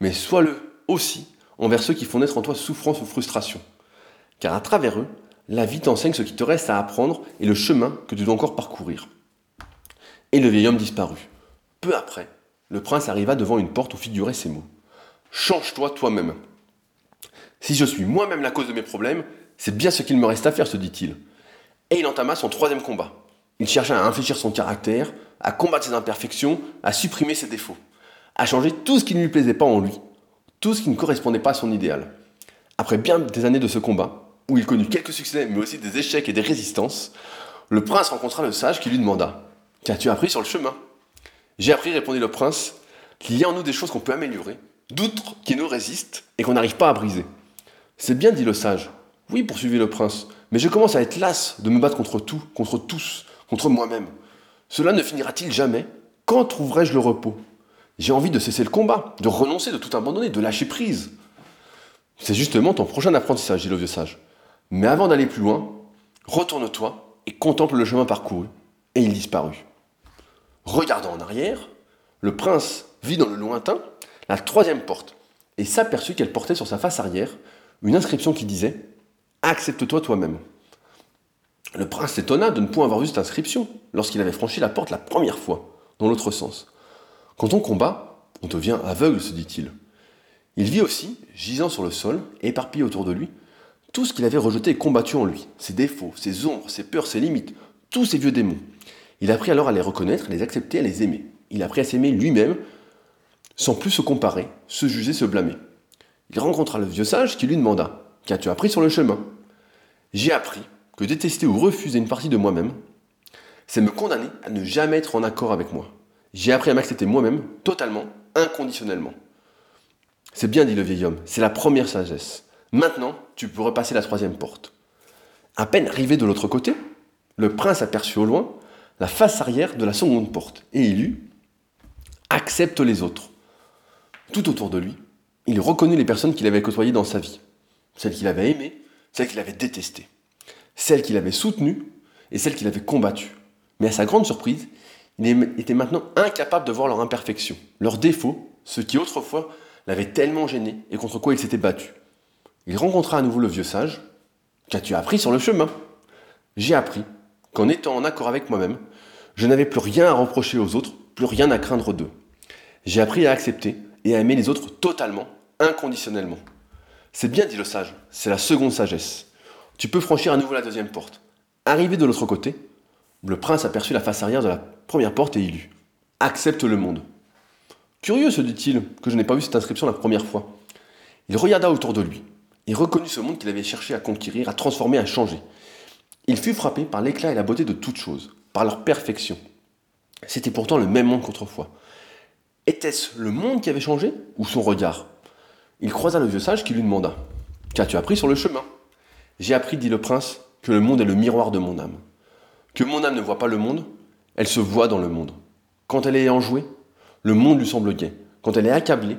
mais sois-le aussi envers ceux qui font naître en toi souffrance ou frustration. Car à travers eux, la vie t'enseigne ce qui te reste à apprendre et le chemin que tu dois encore parcourir. Et le vieil homme disparut. Peu après, le prince arriva devant une porte où figuraient ces mots. Change-toi toi-même. Si je suis moi-même la cause de mes problèmes, c'est bien ce qu'il me reste à faire, se dit-il. Et il entama son troisième combat. Il chercha à infléchir son caractère, à combattre ses imperfections, à supprimer ses défauts, à changer tout ce qui ne lui plaisait pas en lui, tout ce qui ne correspondait pas à son idéal. Après bien des années de ce combat, où il connut quelques succès, mais aussi des échecs et des résistances, le prince rencontra le sage qui lui demanda Qu'as-tu appris sur le chemin J'ai appris, répondit le prince, qu'il y a en nous des choses qu'on peut améliorer, d'autres qui nous résistent et qu'on n'arrive pas à briser. C'est bien, dit le sage. Oui, poursuivit le prince, mais je commence à être las de me battre contre tout, contre tous, contre moi-même. Cela ne finira-t-il jamais? Quand trouverai-je le repos? J'ai envie de cesser le combat, de renoncer, de tout abandonner, de lâcher prise. C'est justement ton prochain apprentissage, dit le vieux sage. Mais avant d'aller plus loin, retourne-toi et contemple le chemin parcouru. Et il disparut. Regardant en arrière, le prince vit dans le lointain la troisième porte et s'aperçut qu'elle portait sur sa face arrière une inscription qui disait Accepte-toi toi-même. Le prince s'étonna de ne point avoir vu cette inscription lorsqu'il avait franchi la porte la première fois, dans l'autre sens. Quand on combat, on devient aveugle, se dit-il. Il vit aussi, gisant sur le sol, éparpillé autour de lui, tout ce qu'il avait rejeté et combattu en lui, ses défauts, ses ombres, ses peurs, ses limites, tous ses vieux démons. Il apprit alors à les reconnaître, à les accepter, à les aimer. Il apprit à s'aimer lui-même, sans plus se comparer, se juger, se blâmer il rencontra le vieux sage qui lui demanda Qu'as-tu appris sur le chemin? J'ai appris que détester ou refuser une partie de moi-même, c'est me condamner à ne jamais être en accord avec moi. J'ai appris à m'accepter moi-même totalement, inconditionnellement. C'est bien, dit le vieil homme, c'est la première sagesse. Maintenant, tu peux repasser la troisième porte. À peine arrivé de l'autre côté, le prince aperçut au loin la face arrière de la seconde porte, et il eut Accepte les autres. Tout autour de lui, il reconnut les personnes qu'il avait côtoyées dans sa vie. Celles qu'il avait aimées, celles qu'il avait détestées. Celles qu'il avait soutenues et celles qu'il avait combattues. Mais à sa grande surprise, il était maintenant incapable de voir leurs imperfections, leurs défauts, ce qui autrefois l'avait tellement gêné et contre quoi il s'était battu. Il rencontra à nouveau le vieux sage. Qu'as-tu appris sur le chemin? J'ai appris qu'en étant en accord avec moi-même, je n'avais plus rien à reprocher aux autres, plus rien à craindre d'eux. J'ai appris à accepter et à aimer les autres totalement, inconditionnellement. C'est bien, dit le sage, c'est la seconde sagesse. Tu peux franchir à nouveau la deuxième porte. Arrivé de l'autre côté, le prince aperçut la face arrière de la première porte et il lut accepte le monde. Curieux, se dit-il, que je n'ai pas vu cette inscription la première fois. Il regarda autour de lui. Il reconnut ce monde qu'il avait cherché à conquérir, à transformer, à changer. Il fut frappé par l'éclat et la beauté de toutes choses, par leur perfection. C'était pourtant le même monde qu'autrefois. Était-ce le monde qui avait changé ou son regard Il croisa le vieux sage qui lui demanda Qu'as-tu appris sur le chemin? J'ai appris, dit le prince, que le monde est le miroir de mon âme. Que mon âme ne voit pas le monde, elle se voit dans le monde. Quand elle est enjouée, le monde lui semble gai. Quand elle est accablée,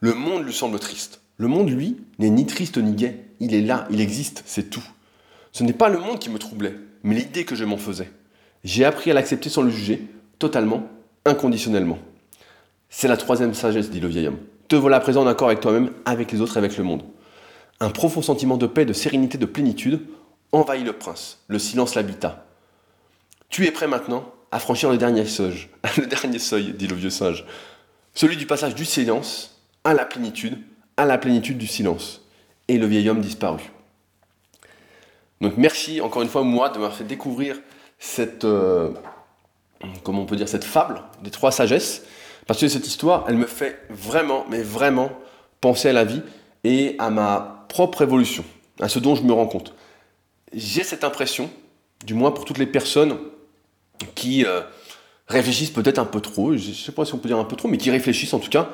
le monde lui semble triste. Le monde, lui, n'est ni triste ni gai. Il est là, il existe, c'est tout. Ce n'est pas le monde qui me troublait, mais l'idée que je m'en faisais. J'ai appris à l'accepter sans le juger, totalement, inconditionnellement. C'est la troisième sagesse, dit le vieil homme. Te voilà présent en accord avec toi-même, avec les autres avec le monde. Un profond sentiment de paix, de sérénité, de plénitude envahit le prince. Le silence l'habita. Tu es prêt maintenant à franchir le dernier seuil, le dernier seuil, dit le vieux singe. Celui du passage du silence à la plénitude, à la plénitude du silence. Et le vieil homme disparut. Donc merci encore une fois moi de m'avoir fait découvrir cette, euh, on peut dire, cette fable des trois sagesses. Parce que cette histoire, elle me fait vraiment, mais vraiment penser à la vie et à ma propre évolution, à ce dont je me rends compte. J'ai cette impression, du moins pour toutes les personnes qui euh, réfléchissent peut-être un peu trop, je ne sais pas si on peut dire un peu trop, mais qui réfléchissent en tout cas,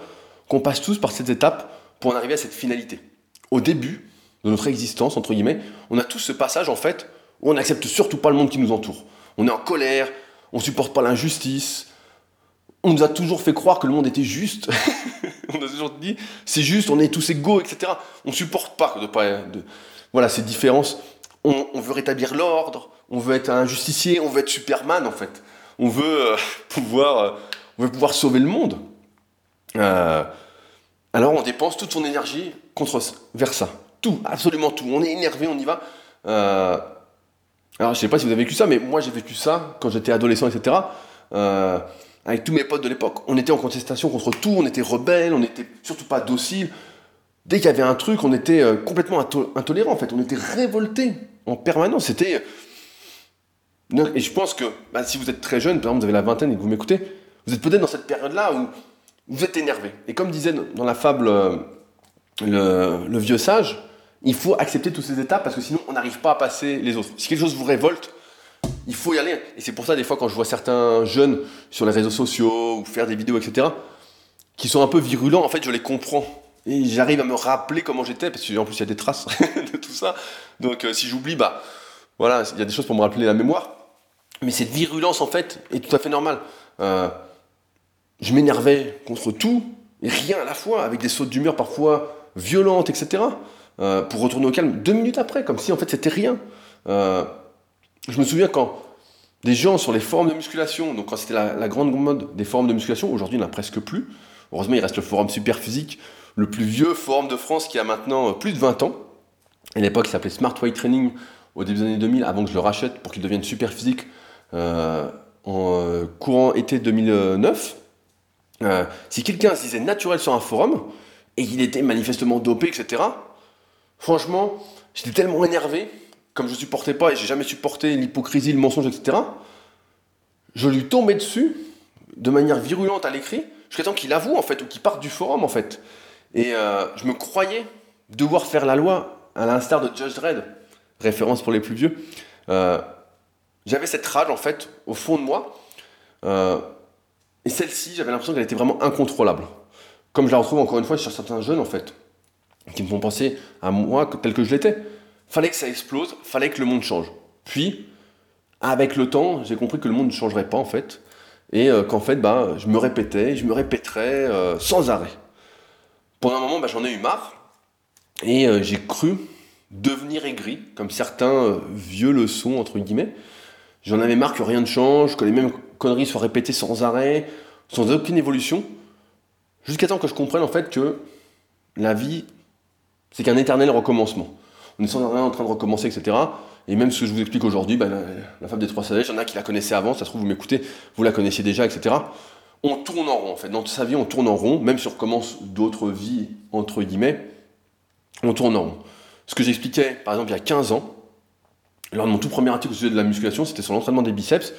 qu'on passe tous par cette étape pour en arriver à cette finalité. Au début de notre existence, entre guillemets, on a tous ce passage en fait où on n'accepte surtout pas le monde qui nous entoure. On est en colère, on supporte pas l'injustice, on nous a toujours fait croire que le monde était juste. on a toujours dit c'est juste, on est tous égaux, etc. On supporte pas de pas voilà ces différences. On, veut rétablir l'ordre, on veut être un justicier, on veut être Superman en fait. On veut euh, pouvoir, euh, pouvoir sauver le monde. Euh, alors on dépense toute son énergie contre vers ça. Tout, absolument tout. On est énervé, on y va. alors je sais pas si vous avez vécu ça, mais moi j'ai vécu ça quand j'étais adolescent, etc avec tous mes potes de l'époque. On était en contestation contre tout, on était rebelles, on n'était surtout pas dociles. Dès qu'il y avait un truc, on était euh, complètement intolérant en fait. On était révoltés en permanence. C'était. Et je pense que bah, si vous êtes très jeune, par exemple, vous avez la vingtaine et que vous m'écoutez, vous êtes peut-être dans cette période-là où vous êtes énervé. Et comme disait dans la fable euh, le, vieux sage, il faut accepter toutes ces étapes parce que sinon on n'arrive pas à passer les autres. Si quelque chose vous révolte, il faut y aller. Et c'est pour ça, des fois, quand je vois certains jeunes sur les réseaux sociaux ou faire des vidéos, etc., qui sont un peu virulents, en fait, je les comprends. Et j'arrive à me rappeler comment j'étais, parce qu'en plus, il y a des traces de tout ça. Donc, euh, si j'oublie, bah, voilà, il y a des choses pour me rappeler la mémoire. Mais cette virulence, en fait, est tout à fait normale. Euh, je m'énervais contre tout et rien à la fois, avec des sautes d'humeur parfois violentes, etc., euh, pour retourner au calme deux minutes après, comme si, en fait, c'était rien. Je me souviens quand des gens sur les forums de musculation, donc quand c'était la, grande mode des forums de musculation, aujourd'hui il n'y en a presque plus. Heureusement, il reste le forum Super Physique, le plus vieux forum de France qui a maintenant euh, plus de 20 ans. À l'époque, il s'appelait Smart Weight Training au début des années 2000, avant que je le rachète pour qu'il devienne Super Physique euh, en euh, courant été 2009. si quelqu'un se disait naturel sur un forum et qu'il était manifestement dopé, etc., franchement, j'étais tellement énervé comme je ne supportais pas et j'ai jamais supporté l'hypocrisie, le mensonge, etc., je lui tombais dessus de manière virulente à l'écrit, jusqu'à temps qu'il avoue, en fait, ou qu'il parte du forum, en fait. Et euh, je me croyais devoir faire la loi à l'instar de Judge Dredd, référence pour les plus vieux. Euh, j'avais cette rage, en fait, au fond de moi. Euh, et celle-ci, j'avais l'impression qu'elle était vraiment incontrôlable. Comme je la retrouve encore une fois sur certains jeunes, en fait, qui me font penser à moi tel que je l'étais fallait que ça explose, fallait que le monde change. Puis, avec le temps, j'ai compris que le monde ne changerait pas en fait, et euh, qu'en fait, bah, je me répétais, je me répéterais euh, sans arrêt. Pendant un moment, bah, j'en ai eu marre, et euh, j'ai cru devenir aigri, comme certains vieux le sont, entre guillemets. J'en avais marre que rien ne change, que les mêmes conneries soient répétées sans arrêt, sans aucune évolution, jusqu'à temps que je comprenne en fait que la vie, c'est qu'un éternel recommencement on est sans rien en train de recommencer, etc. Et même ce que je vous explique aujourd'hui, ben, la, fable des trois sages, il y en a qui la connaissaient avant, ça se trouve, vous m'écoutez, vous la connaissiez déjà, etc. On tourne en rond, en fait. Dans sa vie, on tourne en rond, même si on recommence d'autres vies, entre guillemets, on tourne en rond. Ce que j'expliquais, par exemple, il y a 15 ans, lors de mon tout premier article au sujet de la musculation, c'était sur l'entraînement des biceps,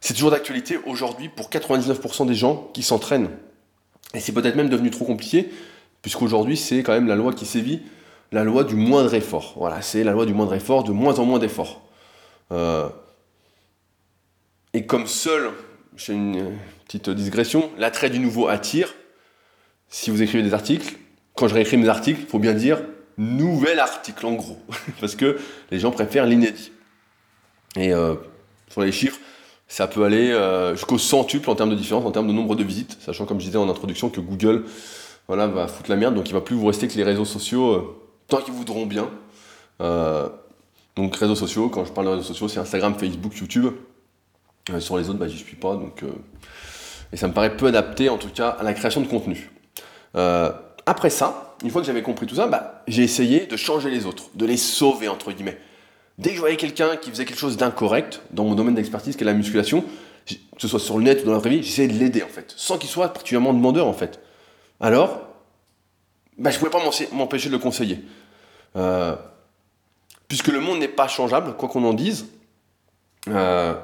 c'est toujours d'actualité aujourd'hui pour 99% des gens qui s'entraînent. Et c'est peut-être même devenu trop compliqué, puisqu'aujourd'hui c'est quand même la loi qui sévit, la loi du moindre effort. Voilà, c'est la loi du moindre effort, de moins en moins d'efforts. Euh, et comme seul, j'ai une petite digression, l'attrait du nouveau attire. Si vous écrivez des articles, quand je réécris mes articles, il faut bien dire nouvel article en gros, parce que les gens préfèrent l'inédit. Et euh, sur les chiffres, ça peut aller euh, jusqu'au centuple en termes de différence, en termes de nombre de visites, sachant comme je disais en introduction que Google va foutre la merde, donc il va plus vous rester que les réseaux sociaux tant qu'ils voudront bien. Euh, donc réseaux sociaux, quand je parle de réseaux sociaux, c'est Instagram, Facebook, YouTube. sur les autres, bah, j'y suis pas, donc et ça me paraît peu adapté en tout cas à la création de contenu. après ça, une fois que j'avais compris tout ça, bah, j'ai essayé de changer les autres, de les sauver entre guillemets. Dès que je voyais quelqu'un qui faisait quelque chose d'incorrect dans mon domaine d'expertise, qui est la musculation, que ce soit sur le net ou dans la vraie vie, j'essayais de l'aider en fait, sans qu'il soit particulièrement demandeur en fait. Alors, bah, je ne pouvais pas m'empêcher de le conseiller. Euh, puisque le monde n'est pas changeable, quoi qu'on en dise. Euh,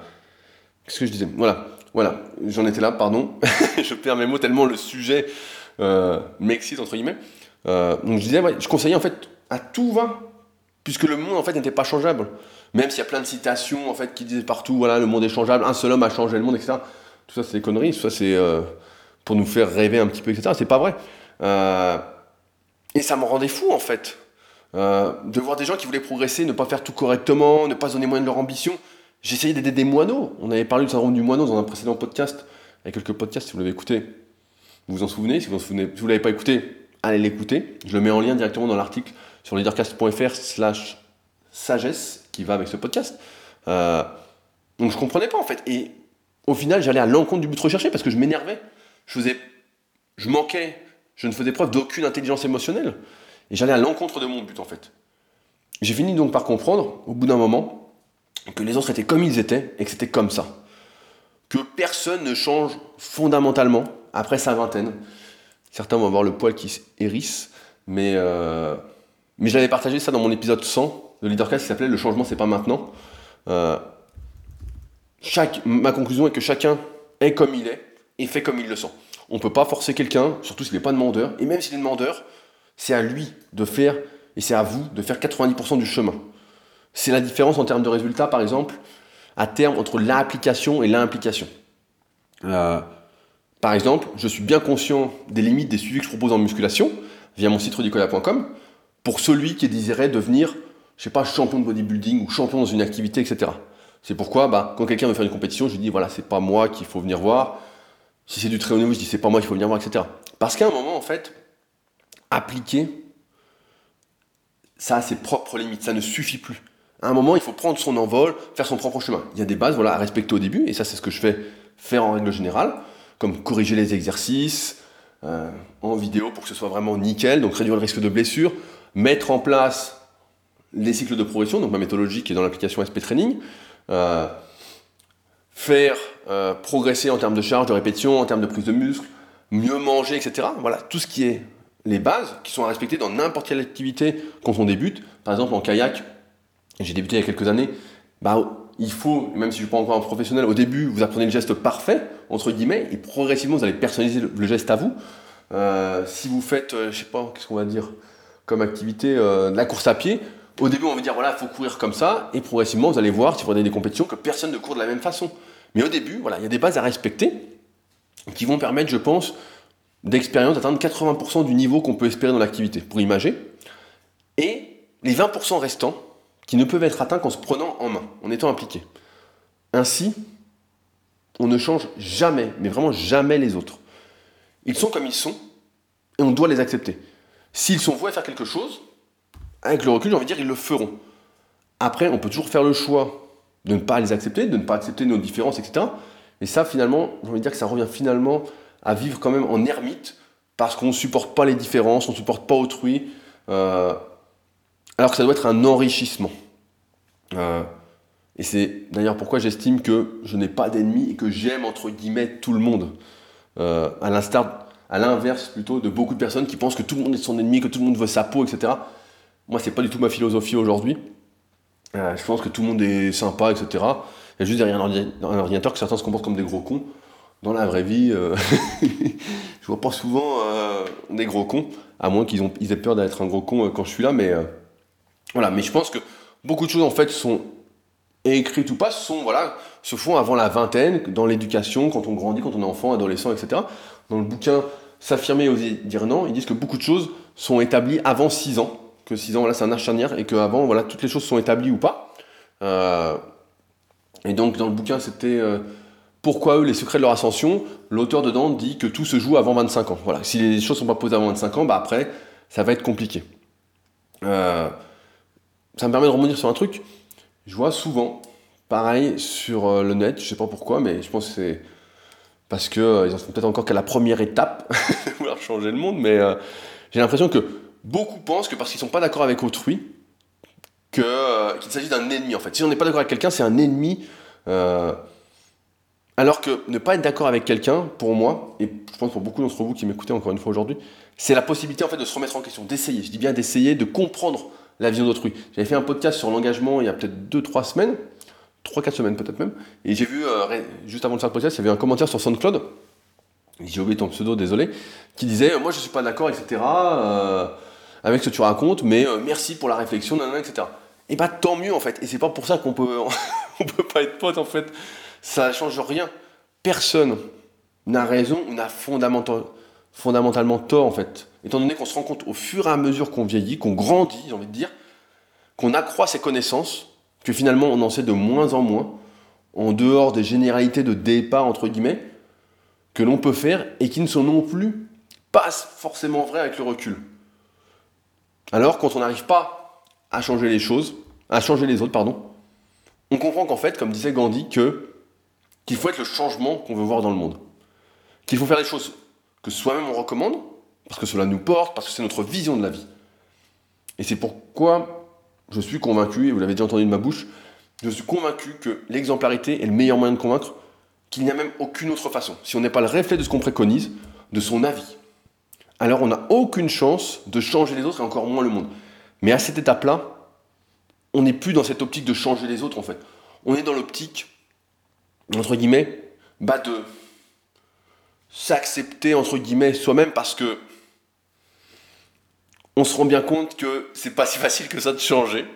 qu'est-ce que je disais? Voilà, voilà, j'en étais là, pardon. je perds mes mots tellement le sujet euh, m'excite, entre guillemets. donc je disais, je conseillais en fait à tout va puisque le monde en fait n'était pas changeable. Même s'il y a plein de citations en fait qui disaient partout, voilà, le monde est changeable, un seul homme a changé le monde, etc. Tout ça c'est des conneries, tout ça c'est euh, pour nous faire rêver un petit peu, etc. C'est pas vrai. Euh, et ça me rendait fou en fait. Euh, de voir des gens qui voulaient progresser, ne pas faire tout correctement, ne pas donner moyen de leur ambition. J'essayais d'aider des moineaux. On avait parlé du syndrome du moineau dans un précédent podcast, avec quelques podcasts, si vous l'avez écouté. Vous vous en souvenez? Si vous ne vous l'avez pas écouté, allez l'écouter. Je le mets en lien directement dans l'article sur leadercast.fr slash sagesse qui va avec ce podcast. Euh, donc je comprenais pas en fait. Et au final, j'allais à l'encontre du but recherché parce que je m'énervais. Je faisais, je manquais, je ne faisais preuve d'aucune intelligence émotionnelle. Et j'allais à l'encontre de mon but en fait. J'ai fini donc par comprendre, au bout d'un moment, que les autres étaient comme ils étaient et que c'était comme ça. Que personne ne change fondamentalement après sa vingtaine. Certains vont avoir le poil qui hérisse, mais euh, mais j'avais partagé ça dans mon épisode 100 de Leadercast qui s'appelait Le changement, c'est pas maintenant. Euh, ma conclusion est que chacun est comme il est et fait comme il le sent. On ne peut pas forcer quelqu'un, surtout s'il n'est pas demandeur. Et même s'il est demandeur, c'est à lui de faire, et c'est à vous de faire 90% du chemin. C'est la différence en termes de résultats, par exemple, à terme entre l'application et l'implication. Euh, par exemple, je suis bien conscient des limites des suivis que je propose en musculation via mon site rodicola.com pour celui qui désirait devenir, je sais pas, champion de bodybuilding ou champion dans une activité, etc. C'est pourquoi, bah, quand quelqu'un veut faire une compétition, je lui dis, voilà, c'est pas moi qu'il faut venir voir. Si c'est du très haut niveau, je dis, c'est pas moi qu'il faut venir voir, etc. Parce qu'à un moment, en fait, appliquer, ça a ses propres limites, ça ne suffit plus. À un moment, il faut prendre son envol, faire son propre chemin. Il y a des bases voilà, à respecter au début, et ça, c'est ce que je fais faire en règle générale, comme corriger les exercices euh, en vidéo pour que ce soit vraiment nickel, donc réduire le risque de blessure, mettre en place les cycles de progression, donc ma méthodologie qui est dans l'application SP Training, euh, faire euh, progresser en termes de charge, de répétition, en termes de prise de muscle, mieux manger, etc. Voilà, tout ce qui est les bases qui sont à respecter dans n'importe quelle activité quand on débute. Par exemple, en kayak, j'ai débuté il y a quelques années, bah, il faut, même si je ne suis pas encore un professionnel, au début, vous apprenez le geste parfait, entre guillemets, et progressivement, vous allez personnaliser le, geste à vous. Euh, si vous faites, je je sais pas, qu'est-ce qu'on va dire, comme activité euh, la course à pied. Au début, on va dire, voilà, il faut courir comme ça, et progressivement, vous allez voir, si vous regardez des compétitions, que personne ne court de la même façon. Mais au début, voilà, il y a des bases à respecter qui vont permettre, je pense, d'expérience d'atteindre 80% du niveau qu'on peut espérer dans l'activité, pour imager. Et les 20% restants, qui ne peuvent être atteints qu'en se prenant en main, en étant impliqué. Ainsi, on ne change jamais, mais vraiment jamais les autres. Ils sont comme ils sont, et on doit les accepter. S'ils sont voués à faire quelque chose, avec le recul, j'ai envie de dire, ils le feront. Après, on peut toujours faire le choix de ne pas les accepter, de ne pas accepter nos différences, etc. Et ça, finalement, j'ai envie de dire que ça revient finalement à vivre quand même en ermite, parce qu'on ne supporte pas les différences, on ne supporte pas autrui, euh, alors que ça doit être un enrichissement. Euh, et c'est d'ailleurs pourquoi j'estime que je n'ai pas d'ennemis et que j'aime, entre guillemets, tout le monde. Euh, à à l'inverse plutôt de beaucoup de personnes qui pensent que tout le monde est son ennemi, que tout le monde veut sa peau, etc. Moi, c'est pas du tout ma philosophie aujourd'hui. Je pense que tout le monde est sympa, etc. Il y a juste derrière un ordinateur que certains se comportent comme des gros cons. Dans la vraie vie, euh, je vois pas souvent euh, des gros cons, à moins qu'ils ils aient peur d'être un gros con quand je suis là, mais voilà. Mais je pense que beaucoup de choses en fait sont écrites ou pas, sont voilà, se font avant la vingtaine, dans l'éducation, quand on grandit, quand on est enfant, adolescent, etc. Dans le bouquin S'affirmer et oser dire non, ils disent que beaucoup de choses sont établies avant 6 ans, que 6 ans, voilà, c'est un âge charnière, et qu'avant, voilà, toutes les choses sont établies ou pas. Euh, et donc, dans le bouquin, c'était euh, Pourquoi eux, les secrets de leur ascension L'auteur dedans dit que tout se joue avant 25 ans. Voilà, si les choses ne sont pas posées avant 25 ans, bah après, ça va être compliqué. Euh, ça me permet de remonter sur un truc. Je vois souvent, pareil, sur le net, je sais pas pourquoi, mais je pense que c'est parce qu'ils en sont peut-être encore qu'à la première étape de vouloir changer le monde, mais j'ai l'impression que beaucoup pensent que parce qu'ils ne sont pas d'accord avec autrui, euh, qu'il s'agit d'un ennemi en fait. Si on n'est pas d'accord avec quelqu'un, c'est un ennemi. Euh, alors que ne pas être d'accord avec quelqu'un, pour moi, et je pense pour beaucoup d'entre vous qui m'écoutez encore une fois aujourd'hui, c'est la possibilité en fait de se remettre en question, d'essayer. Je dis bien d'essayer, de comprendre la vision d'autrui. J'avais fait un podcast sur l'engagement il y a peut-être 2-3 semaines, 3-4 semaines peut-être même, et j'ai vu, euh, juste avant de faire le podcast, il y avait un commentaire sur SoundCloud, j'ai oublié ton pseudo, désolé, qui disait Moi je suis pas d'accord, etc., avec ce que tu racontes, mais merci pour la réflexion, etc et bah tant mieux en fait. Et c'est pas pour ça qu'on peut, on peut pas être pote en fait. Ça change rien. Personne n'a raison ou n'a fondamentalement tort en fait. Étant donné qu'on se rend compte au fur et à mesure qu'on vieillit, qu'on grandit, j'ai envie de dire, qu'on accroît ses connaissances, que finalement on en sait de moins en moins, en dehors des généralités de départ entre guillemets, que l'on peut faire et qui ne sont non plus pas forcément vraies avec le recul. Alors quand on n'arrive pas à changer les choses, à changer les autres, pardon, on comprend qu'en fait, comme disait Gandhi, que qu'il faut être le changement qu'on veut voir dans le monde. Qu'il faut faire des choses que soi-même on recommande, parce que cela nous porte, parce que c'est notre vision de la vie. Et c'est pourquoi je suis convaincu, et vous l'avez déjà entendu de ma bouche, je suis convaincu que l'exemplarité est le meilleur moyen de convaincre qu'il n'y a même aucune autre façon. Si on n'est pas le reflet de ce qu'on préconise, de son avis, alors on n'a aucune chance de changer les autres et encore moins le monde. Mais à cette étape-là, on n'est plus dans cette optique de changer les autres en fait. On est dans l'optique, entre guillemets, bah de s'accepter entre guillemets soi-même parce que on se rend bien compte que c'est pas si facile que ça de changer,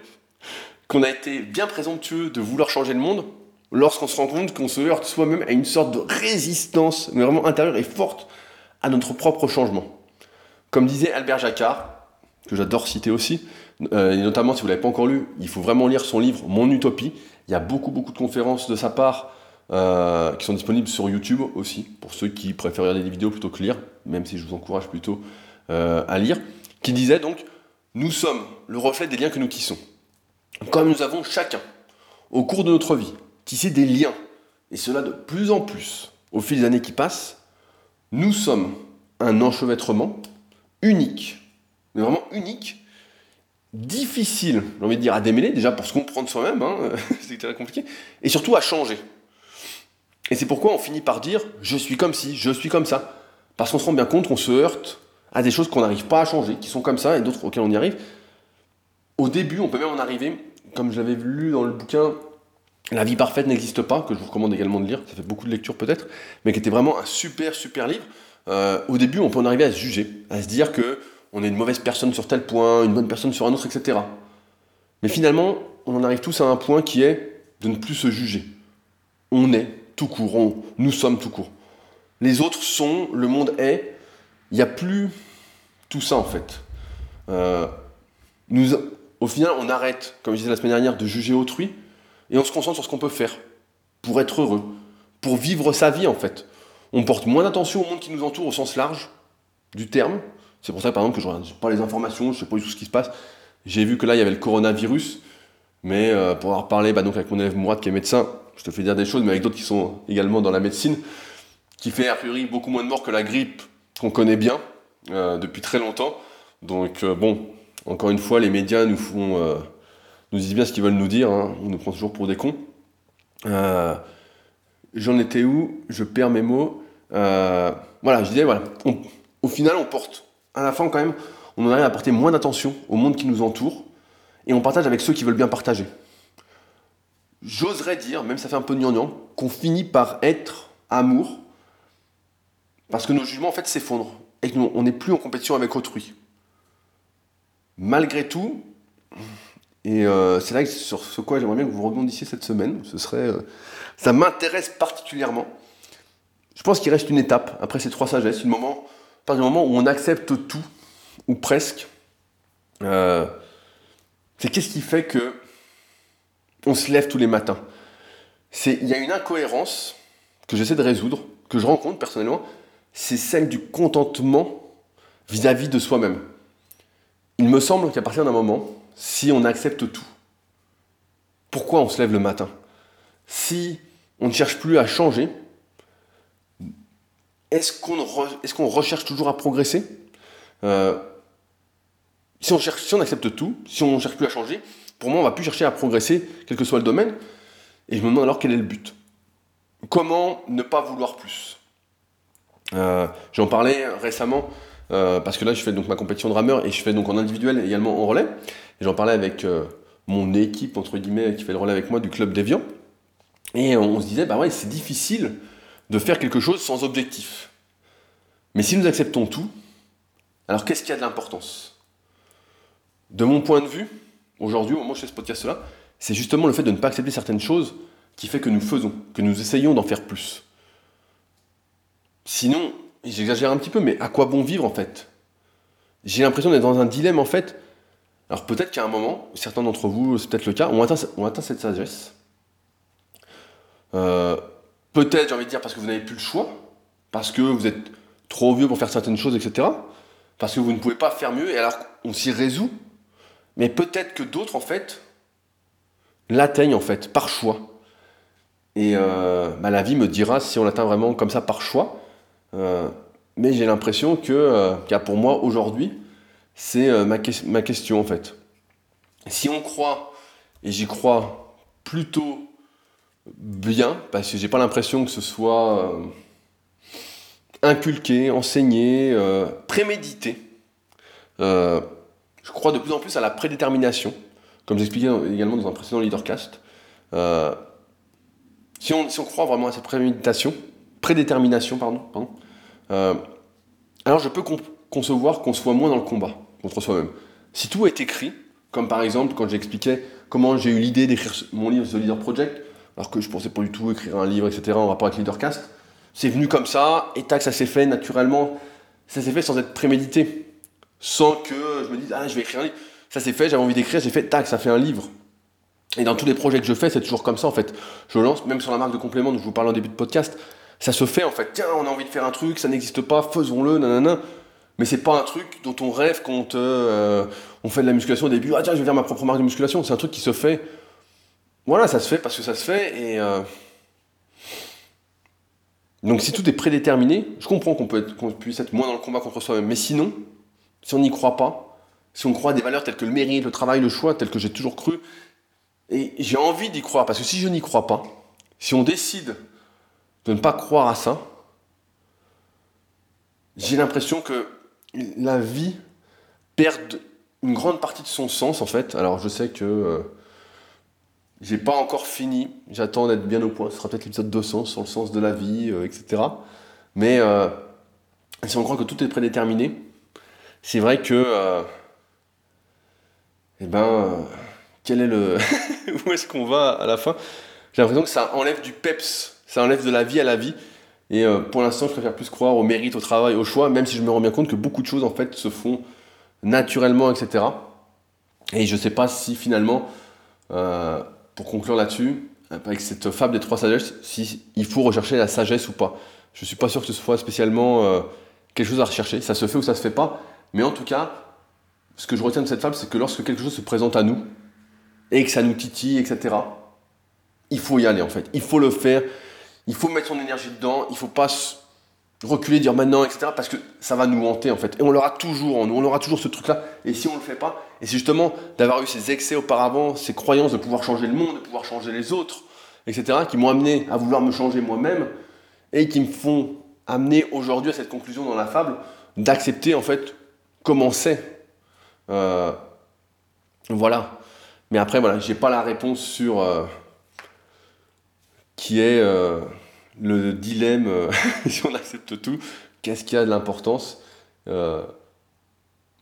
qu'on a été bien présomptueux de vouloir changer le monde lorsqu'on se rend compte qu'on se heurte soi-même à une sorte de résistance, mais vraiment intérieure et forte à notre propre changement. Comme disait Albert Jacquard, que j'adore citer aussi, euh, et notamment si vous ne l'avez pas encore lu, il faut vraiment lire son livre Mon Utopie. Il y a beaucoup, beaucoup de conférences de sa part euh, qui sont disponibles sur YouTube aussi, pour ceux qui préfèrent regarder des vidéos plutôt que lire, même si je vous encourage plutôt euh, à lire, qui disait donc Nous sommes le reflet des liens que nous tissons. Comme nous avons chacun, au cours de notre vie, tissé des liens, et cela de plus en plus au fil des années qui passent, nous sommes un enchevêtrement unique mais vraiment unique, difficile, j'ai envie de dire, à démêler, déjà pour se comprendre soi-même, hein, c'est compliqué, et surtout à changer. Et c'est pourquoi on finit par dire je suis comme ci, je suis comme ça. Parce qu'on se rend bien compte qu'on se heurte à des choses qu'on n'arrive pas à changer, qui sont comme ça, et d'autres auxquelles on y arrive. Au début, on peut même en arriver, comme je l'avais lu dans le bouquin La vie parfaite n'existe pas, que je vous recommande également de lire, ça fait beaucoup de lectures peut-être, mais qui était vraiment un super, super livre. Euh, au début, on peut en arriver à se juger, à se dire que on est une mauvaise personne sur tel point, une bonne personne sur un autre, etc. Mais finalement, on en arrive tous à un point qui est de ne plus se juger. On est tout court, nous sommes tout court. Les autres sont, le monde est, il n'y a plus tout ça en fait. Euh, nous, au final, on arrête, comme je disais la semaine dernière, de juger autrui et on se concentre sur ce qu'on peut faire pour être heureux, pour vivre sa vie en fait. On porte moins d'attention au monde qui nous entoure au sens large du terme, c'est pour ça, par exemple, que je regarde pas les informations, je sais pas du tout ce qui se passe. J'ai vu que là, il y avait le coronavirus, mais euh, pour avoir parlé bah, donc avec mon élève Mourad qui est médecin, je te fais dire des choses, mais avec d'autres qui sont également dans la médecine, qui fait a priori beaucoup moins de morts que la grippe qu'on connaît bien euh, depuis très longtemps. Donc euh, bon, encore une fois, les médias nous font, nous disent bien ce qu'ils veulent nous dire. Hein. On nous prend toujours pour des cons. J'en étais où? Je perds mes mots. voilà, je disais voilà, au final, on porte à la fin, quand même, on en arrive à porter moins d'attention au monde qui nous entoure et on partage avec ceux qui veulent bien partager. J'oserais dire, même ça fait un peu gnangnan, qu'on finit par être amour, parce que nos jugements en fait s'effondrent, et qu'on n'est plus en compétition avec autrui. Malgré tout, et euh, c'est là que sur ce quoi j'aimerais bien que vous rebondissiez cette semaine, ce serait, euh, ça m'intéresse particulièrement. Je pense qu'il reste une étape après ces trois sagesses, un moment, du moment où on accepte tout, ou presque. Euh, c'est qu'est-ce qui fait que on se lève tous les matins. Il y a une incohérence que j'essaie de résoudre, que je rencontre personnellement, c'est celle du contentement vis-à-vis de soi-même. Il me semble qu'à partir d'un moment, si on accepte tout, pourquoi on se lève le matin? Si on ne cherche plus à changer, est-ce qu'on recherche toujours à progresser? Euh, si on accepte tout, si on ne cherche plus à changer, pour moi, on va plus chercher à progresser, quel que soit le domaine. Et je me demande alors quel est le but. Comment ne pas vouloir plus? Euh, J'en parlais récemment, euh, parce que là, je fais donc ma compétition de rameur et je fais donc en individuel également en relais. Et j'en parlais avec euh, mon équipe, entre guillemets, qui fait le relais avec moi du club d'Evian. Et on se disait, bah ouais, c'est difficile de faire quelque chose sans objectif. Mais si nous acceptons tout, alors qu'est-ce qui a de l'importance? De mon point de vue, aujourd'hui, au moment où je fais ce podcast-là, c'est justement le fait de ne pas accepter certaines choses qui fait que nous faisons, que nous essayons d'en faire plus. Sinon, j'exagère un petit peu, mais à quoi bon vivre en fait? J'ai l'impression d'être dans un dilemme en fait. Alors peut-être qu'à un moment, certains d'entre vous, c'est peut-être le cas, ont atteint, cette sagesse. Euh, peut-être, j'ai envie de dire, parce que vous n'avez plus le choix, parce que vous êtes trop vieux pour faire certaines choses, etc. Parce que vous ne pouvez pas faire mieux, et alors on s'y résout. Mais peut-être que d'autres, en fait, l'atteignent, en fait, par choix. Et euh, bah, la vie me dira si on l'atteint vraiment comme ça par choix. Euh, mais j'ai l'impression que, euh, pour moi, aujourd'hui, c'est ma, ma, question, en fait. Si on croit, et j'y crois plutôt bien, parce que j'ai pas l'impression que ce soit inculqué, enseigné, prémédité, je crois de plus en plus à la prédétermination, comme j'expliquais également dans un précédent leadercast. Euh, si, on, croit vraiment à cette préméditation, prédétermination, pardon, pardon euh, alors je peux concevoir qu'on soit moins dans le combat contre soi-même. Si tout est écrit, comme par exemple quand j'expliquais comment j'ai eu l'idée d'écrire mon livre The Leader Project, alors que je pensais pas du tout écrire un livre, etc., en rapport avec Leadercast, c'est venu comme ça, et tac, ça s'est fait naturellement, ça s'est fait sans être prémédité sans que je me dise, ah, je vais écrire un livre. Ça s'est fait, j'avais envie d'écrire, j'ai fait, tac, ça fait un livre. Et dans tous les projets que je fais, c'est toujours comme ça en fait. Je lance, même sur la marque de complément dont je vous parle en début de podcast, ça se fait en fait. Tiens, on a envie de faire un truc, ça n'existe pas, faisons-le, nanana. Mais c'est pas un truc dont on rêve quand euh, on fait de la musculation au début. Ah tiens, je vais faire ma propre marque de musculation. C'est un truc qui se fait. Voilà, ça se fait parce que ça se fait. Et euh, donc si tout est prédéterminé, je comprends qu'on peut qu'on puisse être moins dans le combat contre soi-même. Mais sinon, si on n'y croit pas, si on croit à des valeurs telles que le mérite, le travail, le choix, telles que j'ai toujours cru, et j'ai envie d'y croire, parce que si je n'y crois pas, si on décide de ne pas croire à ça, j'ai l'impression que la vie perd une grande partie de son sens en fait. Alors je sais que euh, j'ai pas encore fini, j'attends d'être bien au point, ce sera peut-être l'épisode 200 sur le sens de la vie, euh, etc. Mais euh, si on croit que tout est prédéterminé, c'est vrai que. Euh, eh ben. Euh, quel est le. où est-ce qu'on va à la fin? J'ai l'impression que ça enlève du peps, ça enlève de la vie à la vie. Et euh, pour l'instant, je préfère plus croire au mérite, au travail, au choix, même si je me rends bien compte que beaucoup de choses en fait se font naturellement, etc. Et je ne sais pas si finalement, pour conclure là-dessus, avec cette fable des trois sagesses, si il faut rechercher la sagesse ou pas. Je ne suis pas sûr que ce soit spécialement quelque chose à rechercher. Ça se fait ou ça se fait pas. Mais en tout cas, ce que je retiens de cette fable, c'est que lorsque quelque chose se présente à nous, et que ça nous titille, etc., il faut y aller en fait. Il faut le faire. Il faut mettre son énergie dedans. Il ne faut pas reculer, dire maintenant, etc., parce que ça va nous hanter en fait. Et on l'aura toujours en nous. On aura toujours ce truc-là. Et si on ne le fait pas, et c'est justement d'avoir eu ces excès auparavant, ces croyances de pouvoir changer le monde, de pouvoir changer les autres, etc., qui m'ont amené à vouloir me changer moi-même et qui me font amener aujourd'hui à cette conclusion dans la fable d'accepter en fait comment c'est. Euh, voilà. Mais après, voilà, j'ai pas la réponse sur euh, qui est euh, le dilemme, euh, si on accepte tout, qu'est-ce qui a de l'importance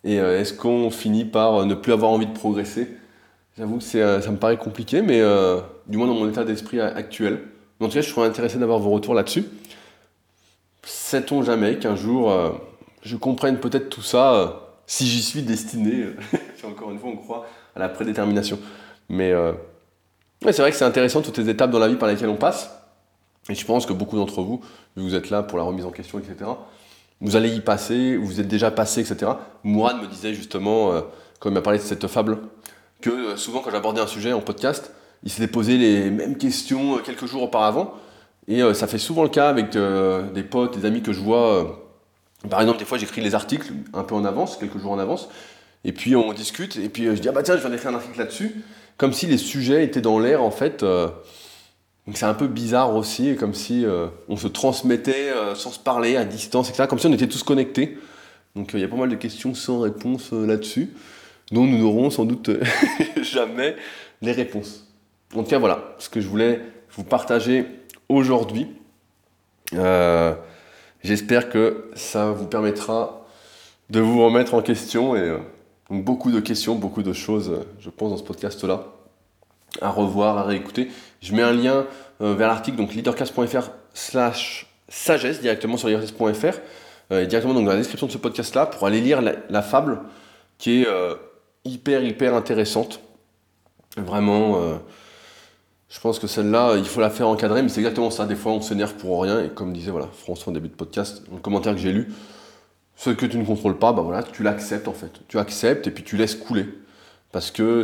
Et est-ce qu'on finit par ne plus avoir envie de progresser? J'avoue que ça me paraît compliqué, mais du moins dans mon état d'esprit actuel. En tout cas, je serais intéressé d'avoir vos retours là-dessus. Sait-on jamais qu'un jour je comprenne peut-être tout ça si j'y suis destiné Encore une fois, on croit à la prédétermination. Mais c'est vrai que c'est intéressant toutes les étapes dans la vie par lesquelles on passe. Et je pense que beaucoup d'entre vous, vous êtes là pour la remise en question, etc., vous allez y passer, vous êtes déjà passé, etc. Mourad me disait justement, euh, quand il m'a parlé de cette fable, que euh, souvent quand j'abordais un sujet en podcast, il s'était posé les mêmes questions euh, quelques jours auparavant. Et ça fait souvent le cas avec des potes, des amis que je vois. Par exemple, des fois j'écris les articles un peu en avance, quelques jours en avance. Et puis on discute, et puis je dis, ah bah tiens, je viens d'écrire un article là-dessus comme si les sujets étaient dans l'air en fait. Euh, donc c'est un peu bizarre aussi, comme si euh, on se transmettait euh, sans se parler à distance, etc. Comme si on était tous connectés. Donc il y a pas mal de questions sans réponse là-dessus, dont nous n'aurons sans doute jamais les réponses. En tout cas voilà, ce que je voulais vous partager aujourd'hui. J'espère que ça vous permettra de vous remettre en question et donc beaucoup de questions, beaucoup de choses, euh, je pense, dans ce podcast-là, à revoir, à réécouter. Je mets un lien euh, vers l'article, donc leadercast.fr slash sagesse, directement sur leadercast.fr, euh, et directement donc, dans la description de ce podcast-là, pour aller lire la, fable, qui est hyper, hyper intéressante. Vraiment, je pense que celle-là, il faut la faire encadrer, mais c'est exactement ça. Des fois, on s'énerve pour rien, et comme disait voilà, François en début de podcast, le commentaire que j'ai lu, ce que tu ne contrôles pas, bah voilà, tu l'acceptes en fait. Tu acceptes et puis tu laisses couler. Parce que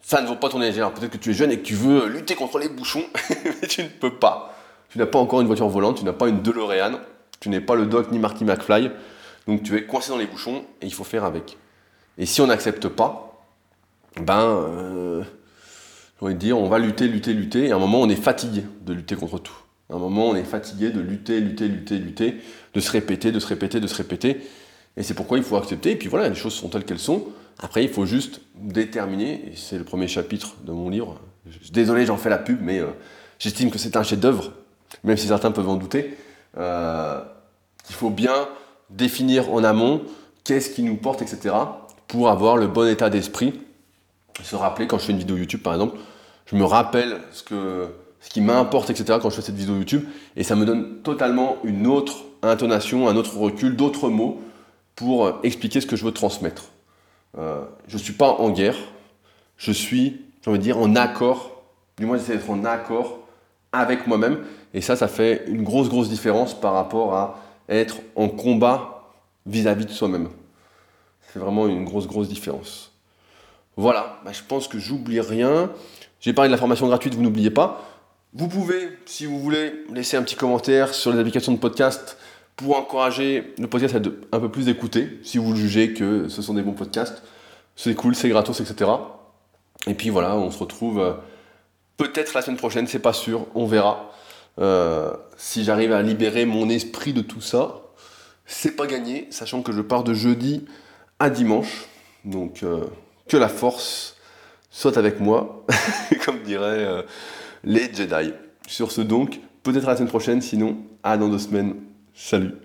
ça ne vaut pas ton énergie. Peut-être que tu es jeune et que tu veux lutter contre les bouchons, mais tu ne peux pas. Tu n'as pas encore une voiture volante, tu n'as pas une DeLorean, tu n'es pas le Doc ni Marty McFly. Donc tu es coincé dans les bouchons et il faut faire avec. Et si on n'accepte pas, ben, euh, j'ai envie dire, on va lutter, lutter, lutter. Et à un moment, on est fatigué de lutter contre tout. À un moment, on est fatigué de lutter, lutter, lutter, lutter, de se répéter, de se répéter, de se répéter. Et c'est pourquoi il faut accepter. Et puis voilà, les choses sont telles qu'elles sont. Après, il faut juste déterminer, et c'est le premier chapitre de mon livre. Désolé, j'en fais la pub, mais euh, j'estime que c'est un chef-d'œuvre, même si certains peuvent en douter. Euh, il faut bien définir en amont qu'est-ce qui nous porte, etc., pour avoir le bon état d'esprit. Se rappeler, quand je fais une vidéo YouTube par exemple, je me rappelle ce que ce qui m'importe, etc. quand je fais cette vidéo YouTube. Et ça me donne totalement une autre intonation, un autre recul, d'autres mots pour expliquer ce que je veux transmettre. Euh, je ne suis pas en guerre, je suis, j'ai envie de dire, en accord. Du moins, j'essaie d'être en accord avec moi-même. Et ça, ça fait une grosse, grosse différence par rapport à être en combat vis-à-vis de soi-même. C'est vraiment une grosse, grosse différence. Voilà, bah, je pense que j'oublie rien. J'ai parlé de la formation gratuite, vous n'oubliez pas. Vous pouvez, si vous voulez, laisser un petit commentaire sur les applications de podcast pour encourager le podcast à être un peu plus écouté, si vous jugez que ce sont des bons podcasts. C'est cool, c'est gratos, etc. Et puis voilà, on se retrouve euh, peut-être la semaine prochaine, c'est pas sûr, on verra. Euh, si j'arrive à libérer mon esprit de tout ça, c'est pas gagné, sachant que je pars de jeudi à dimanche. Donc euh, que la force soit avec moi, comme dirait les Jedi. Sur ce donc, peut-être à la semaine prochaine, sinon à dans deux semaines. Salut